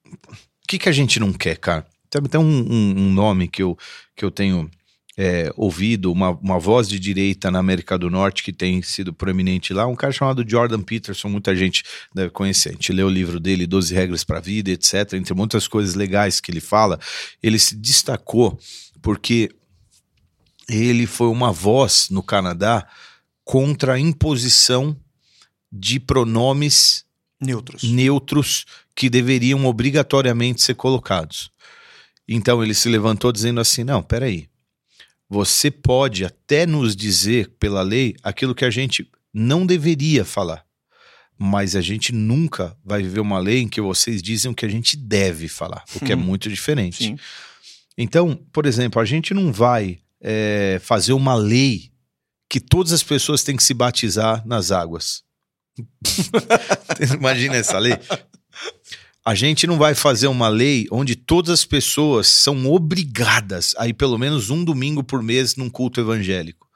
O que, que a gente não quer, cara? Tem até um, um, um nome que eu, que eu tenho é, ouvido uma, uma voz de direita na América do Norte que tem sido proeminente lá, um cara chamado Jordan Peterson, muita gente deve conhecer. A gente leu o livro dele, 12 Regras para a Vida, etc. Entre muitas coisas legais que ele fala, ele se destacou porque ele foi uma voz no Canadá contra a imposição de pronomes neutros, neutros que deveriam obrigatoriamente ser colocados. Então ele se levantou dizendo assim: não, peraí, você pode até nos dizer pela lei aquilo que a gente não deveria falar. Mas a gente nunca vai viver uma lei em que vocês dizem o que a gente deve falar, o que é muito diferente. Sim. Então, por exemplo, a gente não vai é, fazer uma lei que todas as pessoas têm que se batizar nas águas. Imagina essa lei. A gente não vai fazer uma lei onde todas as pessoas são obrigadas a ir pelo menos um domingo por mês num culto evangélico.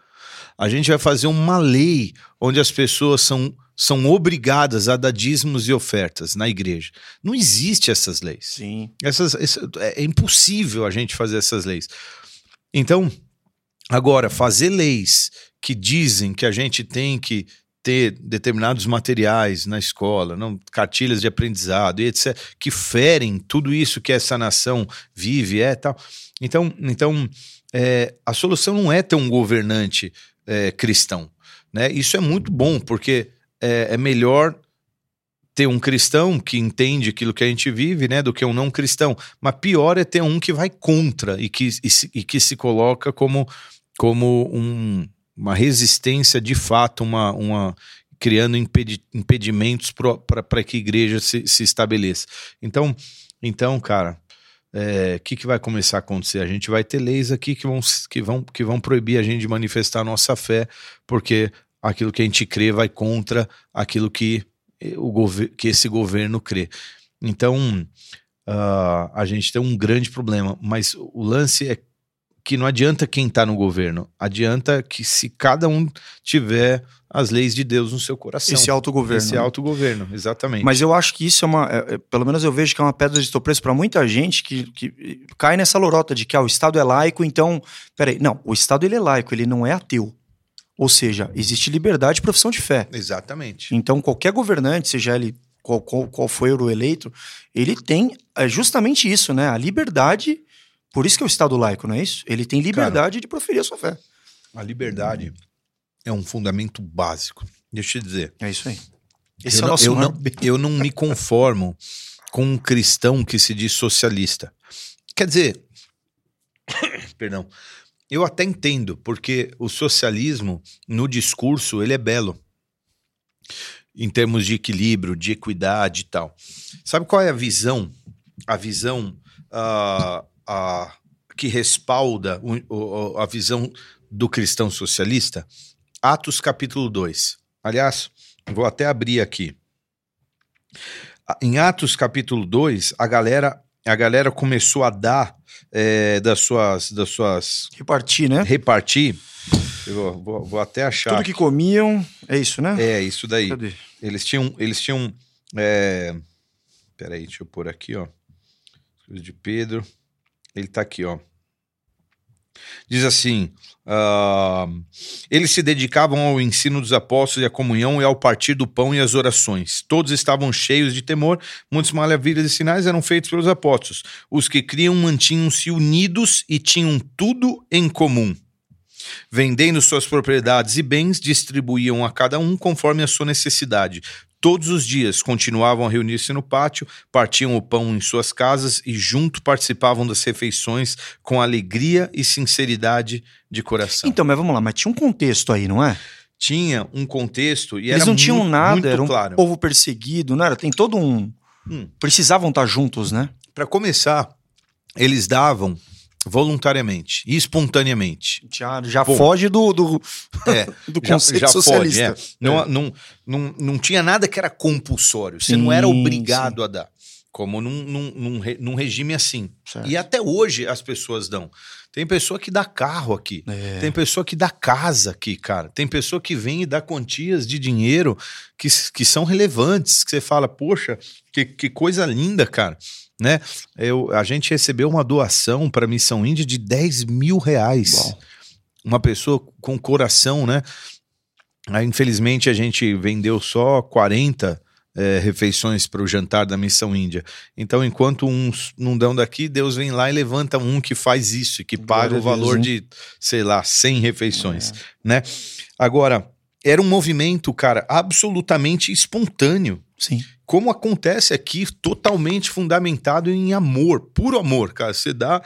A gente vai fazer uma lei onde as pessoas são, são obrigadas a dar dízimos e ofertas na igreja. Não existe essas leis. Sim. Essas, essa, é impossível a gente fazer essas leis. Então, agora, fazer leis que dizem que a gente tem que ter determinados materiais na escola, não cartilhas de aprendizado etc, que ferem tudo isso que essa nação vive é tal. Então, então é, a solução não é ter um governante é, cristão, né? Isso é muito bom porque é, é melhor ter um cristão que entende aquilo que a gente vive, né, do que um não cristão. Mas pior é ter um que vai contra e que, e, e que se coloca como, como um, uma resistência de fato, uma, uma criando impedi impedimentos para que a igreja se, se estabeleça. Então, então cara, o é, que, que vai começar a acontecer? A gente vai ter leis aqui que vão, que, vão, que vão proibir a gente de manifestar a nossa fé, porque aquilo que a gente crê vai contra aquilo que, o que esse governo crê. Então, uh, a gente tem um grande problema. Mas o lance é que não adianta quem está no governo, adianta que se cada um tiver as leis de Deus no seu coração. Esse autogoverno. Esse né? autogoverno, exatamente. Mas eu acho que isso é uma. é- é- pelo menos eu vejo que é uma pedra de tropeço para muita gente que, que cai nessa lorota de que ah, o Estado é laico, então. Peraí, não, o Estado ele é laico, ele não é ateu. Ou seja, existe liberdade de profissão de fé. Exatamente. Então, qualquer governante, seja ele qual, qual, qual foi o eleito, ele tem é, justamente isso, né? A liberdade. Por isso que é o Estado laico, não é isso? Ele tem liberdade de proferir a sua fé. A liberdade é um fundamento básico. Deixa eu te dizer. É isso aí. Esse eu, é o não, nosso eu, não, eu não me conformo com um cristão que se diz socialista. Quer dizer, perdão, eu até entendo, porque o socialismo, no discurso, ele é belo. Em termos de equilíbrio, de equidade e tal. Sabe qual é a visão? A visão ah, ah, que respalda o- a visão do cristão socialista? Atos capítulo 2. Aliás, vou até abrir aqui. A- Em Atos capítulo 2, a galera, a galera começou a dar eh, das suas. Das suas Repartir, né? repartir. Vou, vou- vou até achar. Tudo que comiam, é isso, né? É, isso daí. Cadê? Eles tinham. Eles tinham. É... Peraí, deixa eu pôr aqui, ó. De Pedro. Ele tá aqui, ó. Diz assim: ah, eles se dedicavam ao ensino dos apóstolos e à comunhão e ao partir do pão e às orações. Todos estavam cheios de temor, muitas maravilhas e sinais eram feitos pelos apóstolos. Os que criam mantinham-se unidos e tinham tudo em comum. Vendendo suas propriedades e bens, distribuíam a cada um conforme a sua necessidade. Todos os dias continuavam a reunir-se no pátio, partiam o pão em suas casas e junto participavam das refeições com alegria e sinceridade de coração. Então, mas vamos lá, mas tinha um contexto aí, não é? Tinha um contexto e Eles não tinham muito, nada, muito era um claro. povo perseguido, não era? Tem todo um. Hum. Precisavam estar juntos, né? Para começar, eles davam voluntariamente e espontaneamente. Já, já Bom. foge do, do, É, do já, conceito já socialista. pode, é. Não, Não, não, não tinha nada que era compulsório. Você Sim, não era obrigado a dar. Como num, num, num, num regime assim. Certo. E até hoje as pessoas dão. Tem pessoa que dá carro aqui. É. Tem pessoa que dá casa aqui, cara. Tem pessoa que vem e dá quantias de dinheiro que, que são relevantes. Que você fala, poxa, que, que coisa linda, cara. Né? Eu, a gente recebeu uma doação para a Missão Índia de 10 mil reais. Bom. Uma pessoa com coração, né? Aí, infelizmente, a gente vendeu só 40 eh, refeições para o jantar da Missão Índia. Então, enquanto uns não dão daqui, Deus vem lá e levanta um que faz isso, e que paga o Deus, valor hein? de, sei lá, 100 refeições, É. né? Agora, era um movimento, cara, absolutamente espontâneo. Sim. Como acontece aqui, totalmente fundamentado em amor, puro amor, cara. Você dá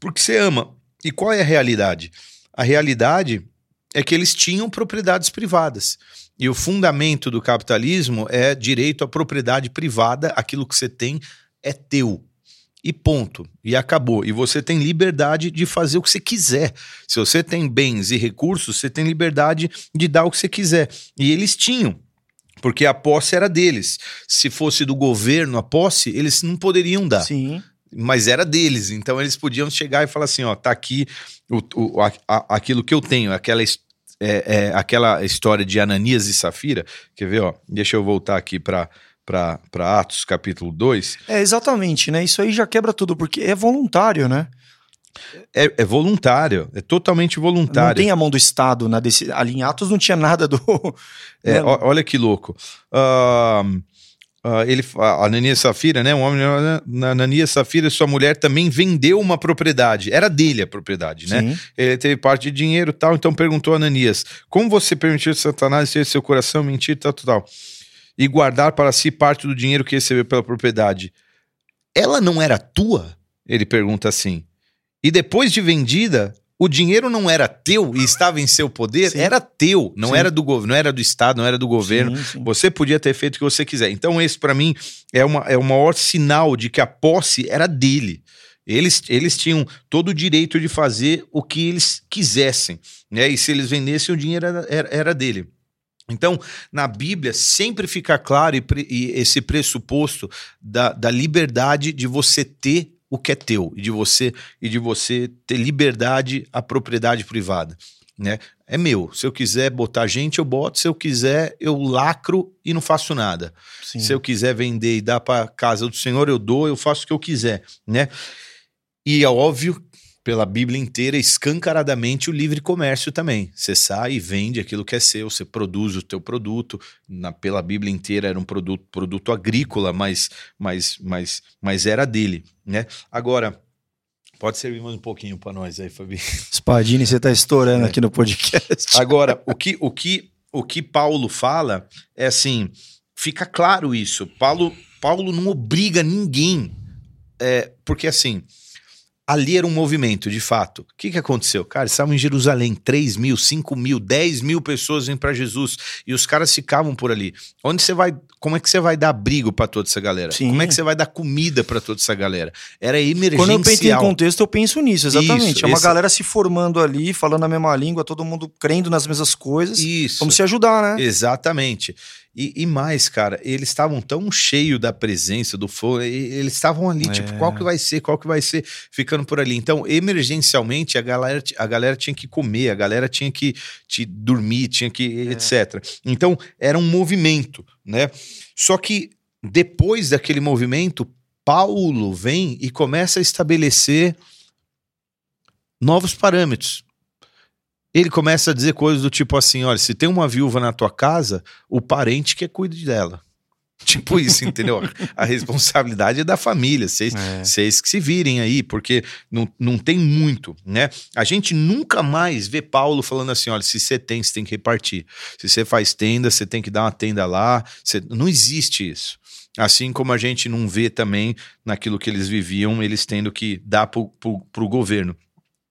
porque você ama. E qual é a realidade? A realidade é que eles tinham propriedades privadas. E o fundamento do capitalismo é direito à propriedade privada, aquilo que você tem é teu. E ponto. E acabou. E você tem liberdade de fazer o que você quiser. Se você tem bens e recursos, você tem liberdade de dar o que você quiser. E eles tinham. Porque a posse era deles. Se fosse do governo a posse, eles não poderiam dar Sim. mas era deles. Então eles podiam chegar e falar assim: ó, tá aqui o, o- a- a- aquilo que eu tenho, aquela, é, é, aquela história de Ananias e Safira. Quer ver, ó? Deixa eu voltar aqui para Atos, capítulo 2. É, exatamente, né? Isso aí já quebra tudo, porque é voluntário, né? É, é voluntário, é totalmente Não voluntário. tem a mão do Estado na decisão. Ali em Atos não tinha nada do. É, né? ó- olha que louco. Ahn, ah, ele, a Ananias e Safira, né? Um homem, na Ananias e Safira, sua mulher também vendeu uma propriedade. Era dele a propriedade, né? Sim. Ele teve parte de dinheiro e tal, então perguntou a Ananias: Como você permitiu Satanás ter seu coração mentir, tal, tal, tal, e guardar para si parte do dinheiro que recebeu pela propriedade? Ela não era tua? Ele pergunta assim. E depois de vendida, o dinheiro não era teu e estava em seu poder? Sim. Era teu, não Sim. era do governo, não era do Estado, não era do governo. Sim. Você podia ter feito o que você quiser. Então, esse, para mim, é, uma, é o maior sinal de que a posse era dele. Eles, eles tinham todo o direito de fazer o que eles quisessem. Né? E se eles vendessem, o dinheiro era, era, era dele. Então, na Bíblia, sempre fica claro e, e esse pressuposto da, da liberdade de você ter o que é teu e de você e de você ter liberdade à propriedade privada, né? É meu. Se eu quiser botar gente, eu boto. Se eu quiser, eu lacro e não faço nada. Sim. Se eu quiser vender e dar para casa do Senhor, eu dou, eu faço o que eu quiser, né? E é óbvio, pela Bíblia inteira, escancaradamente o livre comércio também. Você sai e vende aquilo que é seu, você produz o teu produto. Na, pela Bíblia inteira era um produto, produto agrícola, mas, mas, mas, mas era dele, né? Agora, pode servir mais um pouquinho para nós aí, Fabi. Spadini, você tá estourando É. aqui no podcast. Agora, o que, o que, o que Paulo fala é assim, fica claro isso. Paulo, Paulo não obriga ninguém, é, porque assim, ali era um movimento, de fato. O que, que aconteceu? Cara, estavam em Jerusalém, 3 mil, 5 mil, 10 mil pessoas vêm para Jesus e os caras ficavam por ali. Onde você vai, como é que você vai dar abrigo para toda essa galera? Sim. Como é que você vai dar comida para toda essa galera? Era emergencial. Quando eu penso em contexto, eu penso nisso, exatamente. Isso, é uma esse- galera se formando ali, falando a mesma língua, todo mundo crendo nas mesmas coisas. Isso. Vamos se ajudar, né? Exatamente. E, e mais, cara, eles estavam tão cheios da presença do fogo, eles estavam ali, É. tipo, qual que vai ser, qual que vai ser, ficando por ali. Então, emergencialmente, a galera, a galera tinha que comer, a galera tinha que te dormir, tinha que, É. etc. Então, era um movimento, né? Só que depois daquele movimento, Paulo vem e começa a estabelecer novos parâmetros. Ele começa a dizer coisas do tipo assim: olha, se tem uma viúva na tua casa, o parente que cuide dela. Tipo isso, entendeu? A responsabilidade é da família, vocês É. vocês que se virem aí, porque não, não tem muito, né? A gente nunca mais vê Paulo falando assim: olha, se você tem, você tem que repartir. Se você faz tenda, você tem que dar uma tenda lá. Você- Não existe isso. Assim como a gente não vê também naquilo que eles viviam, eles tendo que dar para o governo.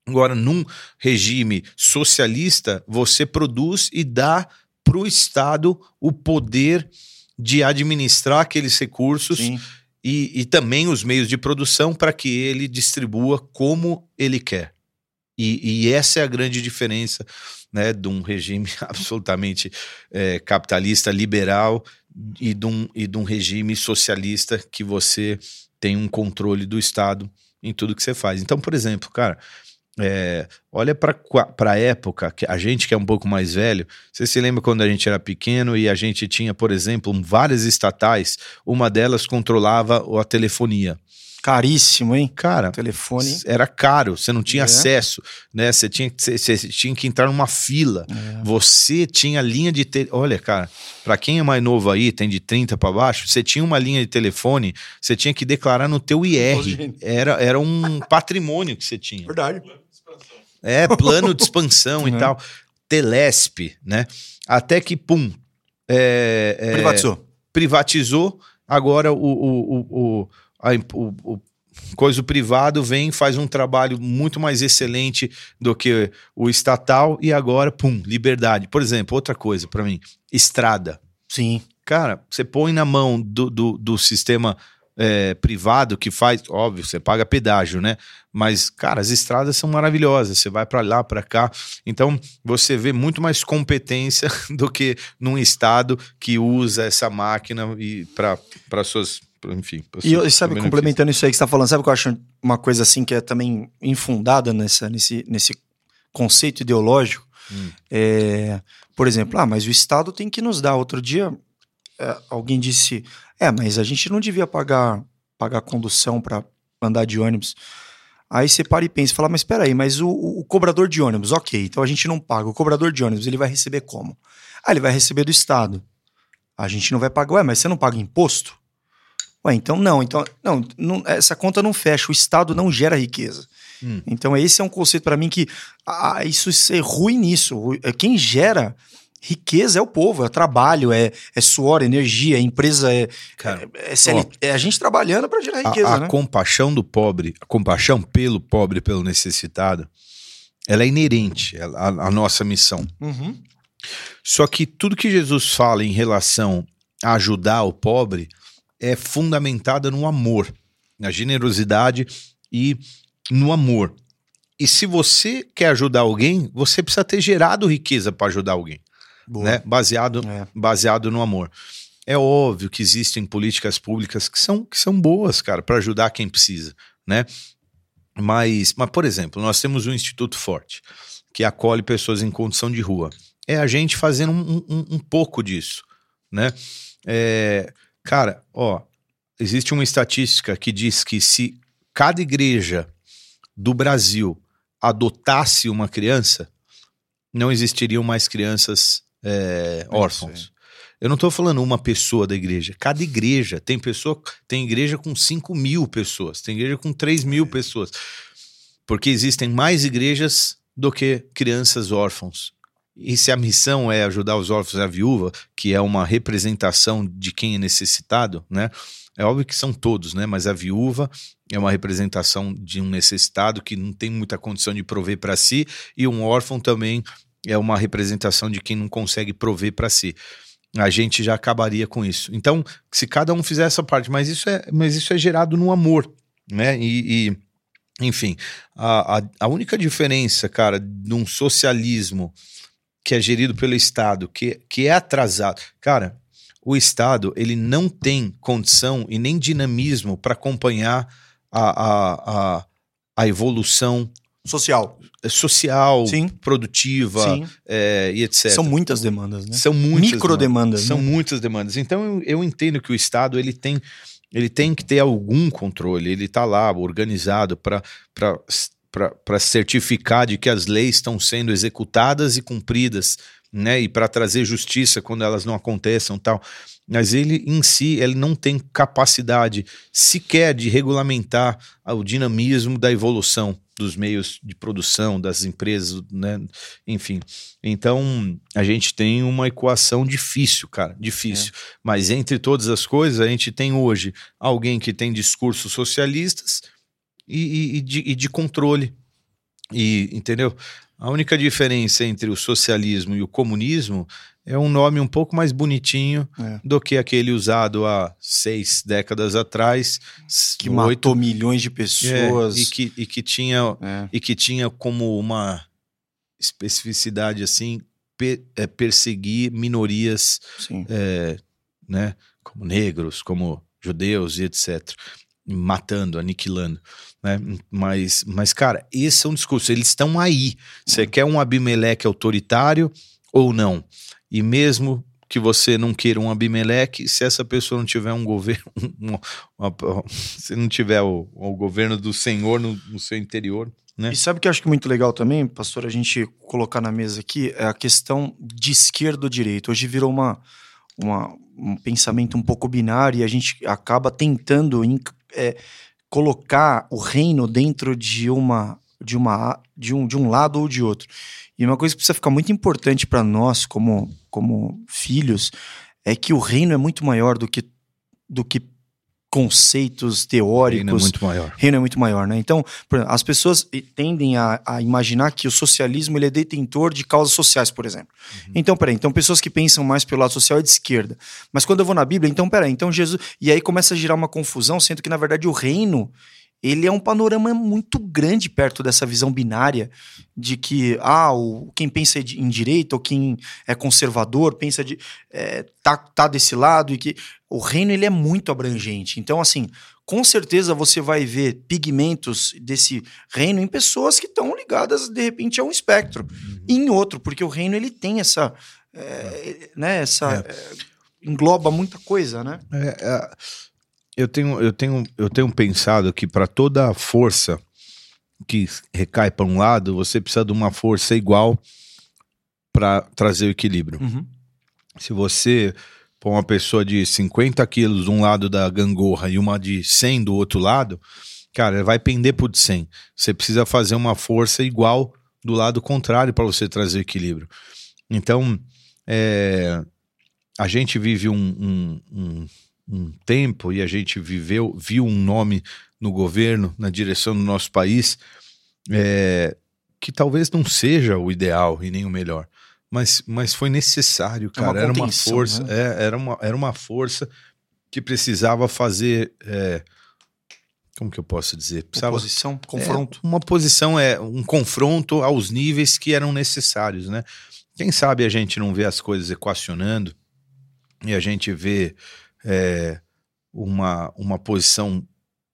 Agora, num regime socialista, você produz e dá para o Estado o poder de administrar aqueles recursos e, e também os meios de produção para que ele distribua como ele quer. E, e essa é a grande diferença né, de um regime absolutamente eh, capitalista, liberal e de, um, e de um regime socialista que você tem um controle do Estado em tudo que você faz. Então, por exemplo, cara, é, olha para a época, que a gente que é um pouco mais velho, você se lembra quando a gente era pequeno e a gente tinha, por exemplo, várias estatais, uma delas controlava a telefonia. Caríssimo, hein? Cara, Telefone. era caro, você não tinha É. acesso, né? Você tinha, que- você, você tinha que entrar numa fila. É. Você tinha linha de te... Olha, cara, para quem é mais novo aí, tem de 30 para baixo, você tinha uma linha de telefone, você tinha que declarar no teu IR. Era, era um patrimônio que você tinha. Verdade. É, plano de expansão e Uhum. tal. Telesp, né? Até que, pum. é, é, Privatizou. privatizou, agora o, o, o, o, a o- o coisa privado vem, faz um trabalho muito mais excelente do que o estatal e agora, pum, liberdade. Por exemplo, outra coisa para mim, estrada. Sim. Cara, você põe na mão do, do, do sistema é, privado que faz, óbvio, você paga pedágio, né? Mas, cara, as estradas são maravilhosas. Você vai para lá, para cá. Então, você vê muito mais competência do que num estado que usa essa máquina e para suas, enfim. E, e sabe, complementando isso aí que você tá falando, sabe que eu acho uma coisa assim que é também infundada nessa, nesse, nesse conceito ideológico? Hum. É, por exemplo, ah, mas o Estado tem que nos dar. Outro dia, é, alguém disse, é, mas a gente não devia pagar, pagar condução para andar de ônibus. Aí você para e pensa, e fala, mas espera aí, mas o, o cobrador de ônibus, ok, então a gente não paga. O cobrador de ônibus, ele vai receber como? Ah, ele vai receber do Estado. A gente não vai pagar, ué, mas você não paga imposto? Ué, então não, então não, não, essa conta não fecha, o Estado não gera riqueza. Hum. Então esse é um conceito para mim que ah, isso é ruim nisso. Quem gera riqueza é o povo, é trabalho, é, é suor, energia, é empresa, é, Cara, é, é CL é a gente trabalhando para gerar a, riqueza, a né? compaixão do pobre, a compaixão pelo pobre, pelo necessitado, ela é inerente à, à- à nossa missão. Uhum. Só que tudo que Jesus fala em relação a ajudar o pobre é fundamentada no amor, na generosidade e no amor. E se você quer ajudar alguém, você precisa ter gerado riqueza para ajudar alguém. Boa. né? Baseado, É. baseado no amor. É óbvio que existem políticas públicas que são, que são boas, cara, para ajudar quem precisa, né? Mas, mas, por exemplo, nós temos o Instituto Forte, que acolhe pessoas em condição de rua. É a gente fazendo um, um, um pouco disso, né? É, cara, ó, existe uma estatística que diz que se cada igreja do Brasil adotasse uma criança, não existiriam mais crianças é, órfãos. Eu não estou falando uma pessoa da igreja. Cada igreja tem pessoa, tem igreja com 5 mil pessoas, tem igreja com 3 mil pessoas. Porque existem mais igrejas do que crianças órfãos. E se a missão é ajudar os órfãos e a viúva, que é uma representação de quem é necessitado, né? É óbvio que são todos, né? Mas a viúva é uma representação de um necessitado que não tem muita condição de prover para si, e um órfão também é uma representação de quem não consegue prover para si. A gente já acabaria com isso. Então, se cada um fizer essa parte, mas isso é, mas isso é gerado no amor, né? E, e, enfim, a, a, a única diferença, cara, de um socialismo que é gerido pelo Estado, que, que é atrasado, cara, o Estado ele não tem condição e nem dinamismo para acompanhar a, a, a, a evolução Social. social, Sim. produtiva Sim. é, e etc. São muitas demandas, né? São muitas Microdemandas, São né? muitas demandas. Então eu, eu entendo que o Estado ele tem, ele tem que ter algum controle. Ele está lá organizado para certificar de que as leis estão sendo executadas e cumpridas, né? E para trazer justiça quando elas não aconteçam, tal. Mas ele em si ele não tem capacidade sequer de regulamentar o dinamismo da evolução dos meios de produção, das empresas, né? Enfim. Então, a gente tem uma equação difícil, cara, difícil. Mas entre todas as coisas, a gente tem hoje alguém que tem discursos socialistas e, e- e de, e de controle. E, entendeu? A única diferença entre o socialismo e o comunismo é um nome um pouco mais bonitinho É. do que aquele usado há seis décadas atrás, Que oito matou milhões de é, pessoas. e, que, e que tinha É. e que tinha como uma especificidade assim pe- é, perseguir minorias, é, né, como negros, como judeus e etc, matando, aniquilando, né? Mas, mas cara, esse é um discurso. Eles estão aí. Você quer um Abimeleque autoritário ou não? E mesmo que você não queira um Abimeleque, se essa pessoa não tiver um governo, um- uma- se não tiver o, o governo do Senhor no, no seu interior, né? E sabe que eu acho que é muito legal também, pastor, a gente colocar na mesa aqui, é a questão de esquerda ou direita. Hoje virou uma, uma- um pensamento um pouco binário e a gente acaba tentando é, colocar o reino dentro de uma de uma de um, de um lado ou de outro. E uma coisa que precisa ficar muito importante para nós como como filhos é que o reino é muito maior do que do que conceitos teóricos Ainda é muito maior. reino é muito maior, né? Então, as pessoas tendem a, a imaginar que o socialismo ele é detentor de causas sociais, por exemplo. Então, peraí, então pessoas que pensam mais pelo lado social é de esquerda. Mas quando eu vou na Bíblia, então, peraí, então Jesus. E aí começa a girar uma confusão, sendo que, na verdade, o reino. Ele é um panorama muito grande perto dessa visão binária de que ah, o, quem pensa em direita ou quem é conservador pensa de é, tá, tá desse lado e que o reino ele é muito abrangente. Então, assim, com certeza você vai ver pigmentos desse reino em pessoas que estão ligadas, de repente, a um espectro. E em outro, porque o reino ele tem essa. é, né, essa é, engloba muita coisa, né? É, é, eu, tenho, eu, tenho, eu tenho pensado que para toda a força que recai para um lado, você precisa de uma força igual para trazer o equilíbrio. Se você pôr uma pessoa de 50 quilos de um lado da gangorra e uma de 100 do outro lado, cara, vai pender de 100. Você precisa fazer uma força igual do lado contrário para você trazer equilíbrio. Então, é, a gente vive um, um, um, um tempo e a gente viveu, viu um nome no governo, na direção do nosso país, é, que talvez não seja o ideal e nem o melhor. Mas, mas foi necessário, É uma cara. era uma força, né? é, era, uma, era uma força que precisava fazer. é, como que eu posso dizer? Precisava, Oposição, confronto. é, uma posição é um confronto aos níveis que eram necessários, né? Quem sabe a gente não vê as coisas equacionando e a gente vê é, uma, uma posição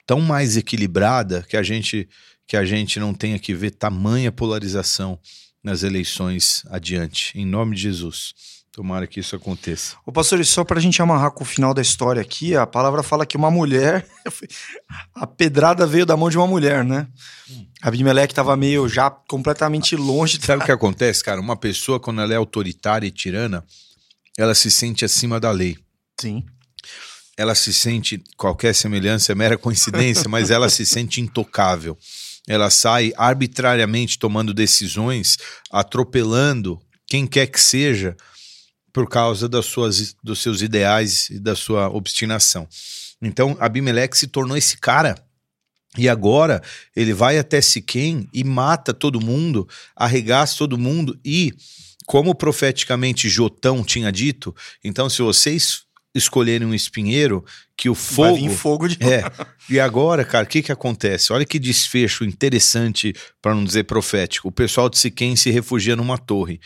tão mais equilibrada que a gente que a gente não tenha que ver tamanha polarização nas eleições adiante. Em nome de Jesus. Tomara que isso aconteça. Ô pastor, e só para a gente amarrar com o final da história aqui, a palavra fala que uma mulher, a pedrada veio da mão de uma mulher, né? Hum. Abimeleque estava meio já completamente longe. Sabe o que acontece, cara? Uma pessoa, quando ela é autoritária e tirana, ela se sente acima da lei. Sim ela se sente, qualquer semelhança é mera coincidência, mas ela se sente intocável. Ela sai arbitrariamente tomando decisões, atropelando quem quer que seja, por causa das suas, dos seus ideais e da sua obstinação. Então, Abimeleque se tornou esse cara. E agora ele vai até Siquém e mata todo mundo, arregaça todo mundo e, como profeticamente Jotão tinha dito, então se vocês escolherem um espinheiro que o fogo. Vai vir fogo de É. E agora, cara, o que que acontece? Olha que desfecho interessante, para não dizer profético. O pessoal de Siquém se refugia numa torre.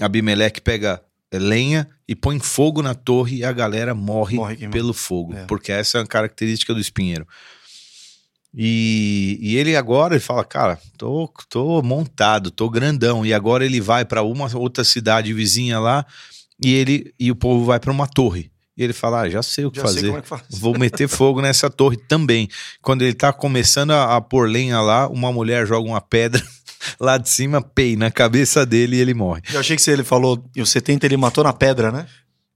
Abimeleque pega lenha e põe fogo na torre e a galera morre, morre pelo fogo, é. porque essa é a característica do espinheiro. E, e, ele agora ele fala, cara, tô, tô montado, tô grandão. E agora ele vai para uma outra cidade vizinha lá e ele e o povo vai para uma torre. E ele fala: ah, já sei o que já fazer. É que faz. Vou meter fogo nessa torre também. Quando ele tá começando a, a pôr lenha lá, uma mulher joga uma pedra lá de cima, pei, na cabeça dele e ele morre. Eu achei que você, ele falou, e o 70 ele matou na pedra, né?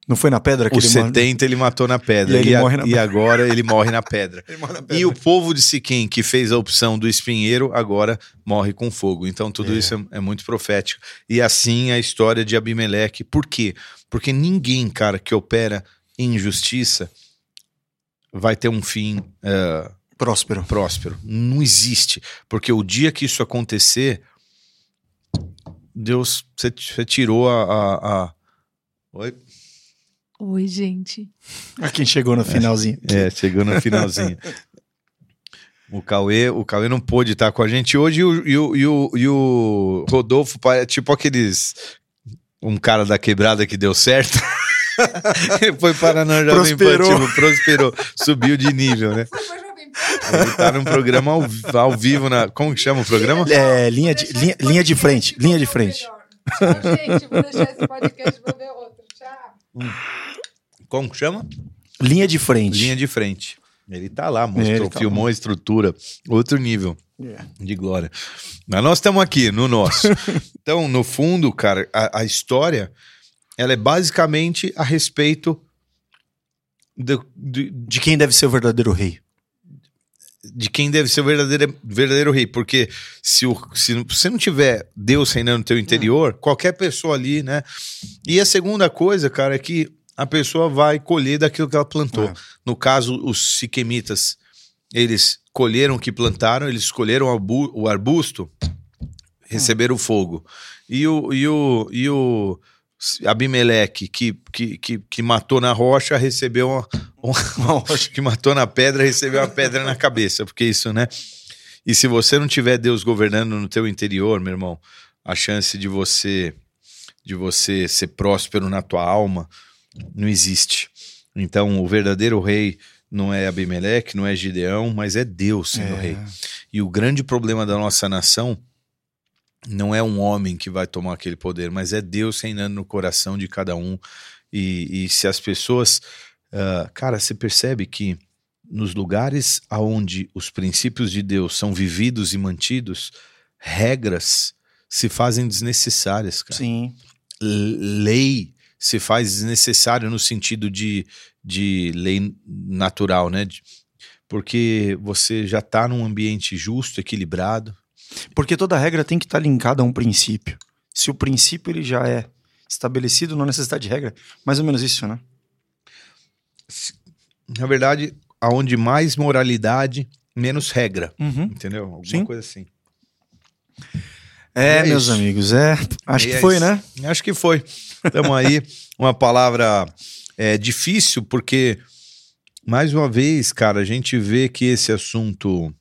Não foi na pedra que o ele 70 ele matou na pedra. E, e, a, na... e agora ele morre na pedra. morre na pedra. E o povo de Siquim, que fez a opção do espinheiro, agora morre com fogo. Então tudo é. isso é, é, muito profético. E assim a história de Abimeleque. Por quê? Porque ninguém, cara, que opera injustiça vai ter um fim uh, próspero. Próspero. Não existe. Porque o dia que isso acontecer, Deus, você tirou a, a, a... Oi? Oi, gente. A quem chegou no finalzinho. É, é chegou no finalzinho. O Cauê, o Cauê não pôde estar com a gente hoje e o, e o, e o, e o Rodolfo, tipo aqueles. Um cara da quebrada que deu certo. foi para na Jovem prosperou. Pan, tipo, prosperou, subiu de nível, né? Ele tá num programa ao, ao, vivo na. Como que chama o programa? É, linha de, linha, linha de frente. Linha de frente. Tchau, gente. Vou deixar esse podcast vou ver outro. Tchau. Como que chama? Linha de frente. Linha de frente. Ele tá lá, mostrou, tá filmou a estrutura. Outro nível yeah. de glória. Mas nós estamos aqui, no nosso. então, no fundo, cara, a, a história ela é basicamente a respeito do, de, de quem deve ser o verdadeiro rei. De quem deve ser o verdadeiro, verdadeiro rei. Porque se, o, se você não tiver Deus reinando no teu interior, qualquer pessoa ali, né? E a segunda coisa, cara, é que a pessoa vai colher daquilo que ela plantou. É. No caso, os siquemitas, eles colheram o que plantaram, eles escolheram o arbusto, receberam o fogo. E o, e o, e o Abimeleque, que, que, que, que matou na rocha, recebeu uma, uma, rocha que matou na pedra, recebeu uma pedra na cabeça, porque isso, né? E se você não tiver Deus governando no teu interior, meu irmão, a chance de você de você ser próspero na tua alma não existe. Então, o verdadeiro rei não é Abimeleque, não é Gideão, mas é Deus sendo é. rei. E o grande problema da nossa nação não é um homem que vai tomar aquele poder, mas é Deus reinando no coração de cada um. E, e se as pessoas. Uh, cara, você percebe que nos lugares onde os princípios de Deus são vividos e mantidos, regras se fazem desnecessárias, cara. Sim. Lei se faz desnecessária no sentido de, de lei natural, né? porque você já está num ambiente justo, equilibrado, porque toda regra tem que estar tá linkada a um princípio. Se o princípio ele já é estabelecido, não necessita de regra. Mais ou menos isso, né? Na verdade, aonde mais moralidade, menos regra. Uhum. Entendeu? Alguma Sim. coisa assim. É, é meus isso. amigos, é. Acho e que é foi, isso. né? Acho que foi. Estamos aí. uma palavra é, difícil, porque, mais uma vez, cara, a gente vê que esse assunto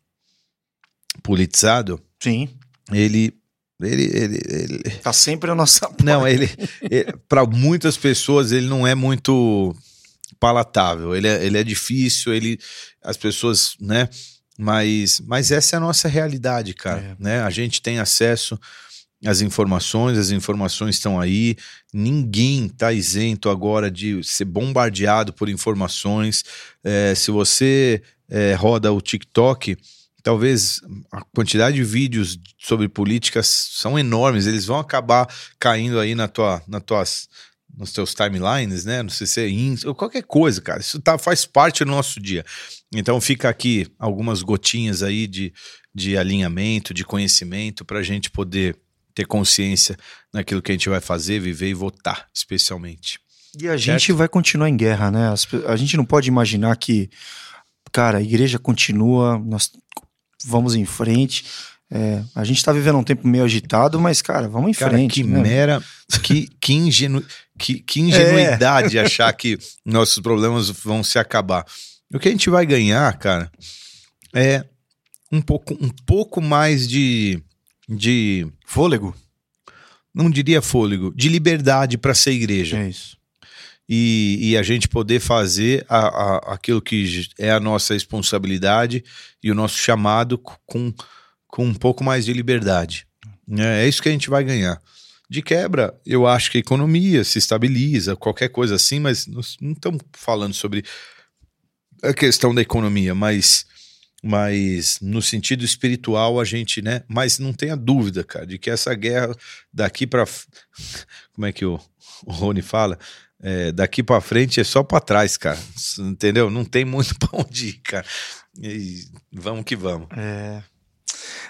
politizado Sim. Ele Ele, ele, ele... Tá sempre a nossa. Não, ele, ele para muitas pessoas ele não é muito palatável. Ele é, ele é difícil, ele as pessoas, né? Mas, mas essa é a nossa realidade, cara. É. Né? A gente tem acesso às informações, as informações estão aí. Ninguém está isento agora de ser bombardeado por informações. É, se você é, roda o TikTok, talvez a quantidade de vídeos sobre políticas são enormes. Eles vão acabar caindo aí na tua, na tuas, nos teus timelines, né? Não sei se é ins, ou qualquer coisa, cara. Isso tá, faz parte do nosso dia. Então fica aqui algumas gotinhas aí de, de alinhamento, de conhecimento, para a gente poder ter consciência naquilo que a gente vai fazer, viver e votar, especialmente. E a gente vai continuar em guerra, né? A gente não pode imaginar que, cara, a igreja continua, nós vamos em frente. É, a gente tá vivendo um tempo meio agitado, mas, cara, vamos em Cara, frente. que né? mera, que, que, ingenu, que, que ingenuidade achar que nossos problemas vão se acabar. O que a gente vai ganhar, cara, é um pouco, um pouco mais de, de, Fôlego? não diria fôlego, de liberdade para ser igreja. É isso. E, e a gente poder fazer a, a- aquilo que é a nossa responsabilidade e o nosso chamado com, com um pouco mais de liberdade. É, é isso que a gente vai ganhar. De quebra, eu acho que a economia se estabiliza, qualquer coisa assim, mas não estamos falando sobre a questão da economia, mas, mas no sentido espiritual a gente, né? Mas não tenha dúvida, cara, de que essa guerra daqui para como é que o, o Rony fala? É, daqui para frente é só para trás, cara. Entendeu? Não tem muito pra onde ir, cara. E vamos que vamos. É.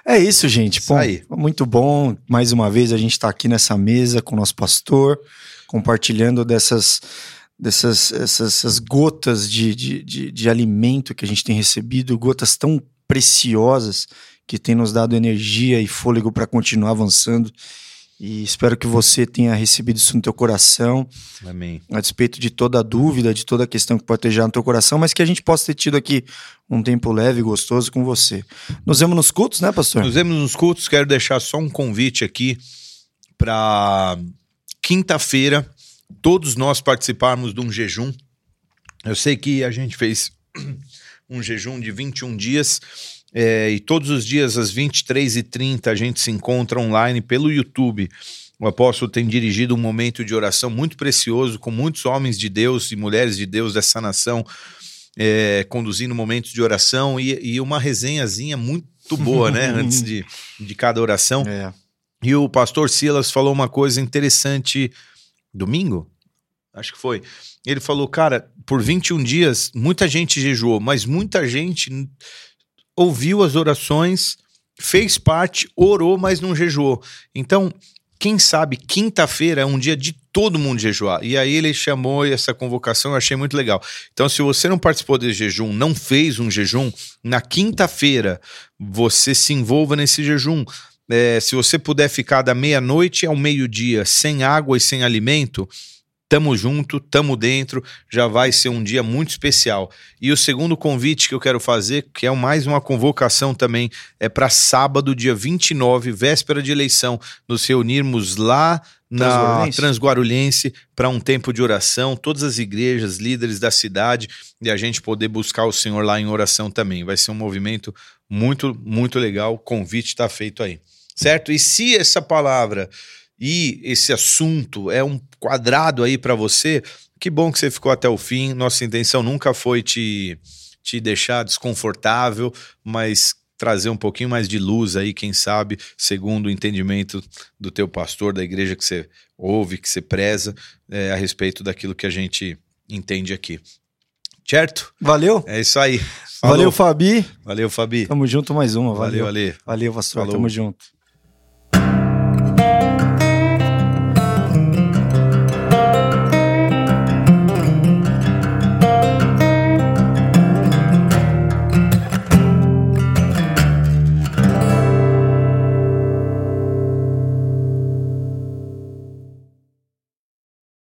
É isso, gente. Bom. Muito bom. Mais uma vez a gente está aqui nessa mesa com o nosso pastor, compartilhando dessas, dessas essas, essas gotas de, de, de, de alimento que a gente tem recebido, gotas tão preciosas que tem nos dado energia e fôlego para continuar avançando. E espero que você tenha recebido isso no teu coração, Amém. a despeito de toda a dúvida, de toda a questão que pode ter já no teu coração, mas que a gente possa ter tido aqui um tempo leve e gostoso com você. Nos vemos nos cultos, né, pastor? Nos vemos nos cultos. Quero deixar só um convite aqui para quinta-feira, todos nós participarmos de um jejum. Eu sei que a gente fez um jejum de 21 dias. É, e todos os dias, às 23h30, a gente se encontra online pelo YouTube. O apóstolo tem dirigido um momento de oração muito precioso com muitos homens de Deus e mulheres de Deus dessa nação, é, conduzindo momentos de oração e, e uma resenhazinha muito boa, né? Antes de, de cada oração. É. E o pastor Silas falou uma coisa interessante domingo? Acho que foi. Ele falou, cara, por 21 dias, muita gente jejuou, mas muita gente ouviu as orações, fez parte, orou, mas não jejuou. Então, quem sabe quinta-feira é um dia de todo mundo jejuar. E aí ele chamou essa convocação, eu achei muito legal. Então, se você não participou desse jejum, não fez um jejum, na quinta-feira você se envolva nesse jejum. É, se você puder ficar da meia-noite ao meio-dia sem água e sem alimento, tamo junto, tamo dentro, já vai ser um dia muito especial. E o segundo convite que eu quero fazer, que é mais uma convocação também, é para sábado, dia 29, véspera de eleição, nos reunirmos lá na Transguarulhense? Transguarulhense para um tempo de oração, todas as igrejas, líderes da cidade, e a gente poder buscar o Senhor lá em oração também. Vai ser um movimento muito, muito legal. O convite está feito aí. Certo? E se essa palavra e esse assunto é um quadrado aí para você, que bom que você ficou até o fim. Nossa intenção nunca foi te, te deixar desconfortável, mas trazer um pouquinho mais de luz aí, quem sabe, segundo o entendimento do teu pastor, da igreja que você ouve, que você preza, é, a respeito daquilo que a gente entende aqui. Certo? Valeu? É isso aí. Valeu, Falou. Fabi. Valeu, Fabi. Tamo junto mais uma. Valeu, Valeu. Ale. Valeu, pastor. Falou. Tamo junto.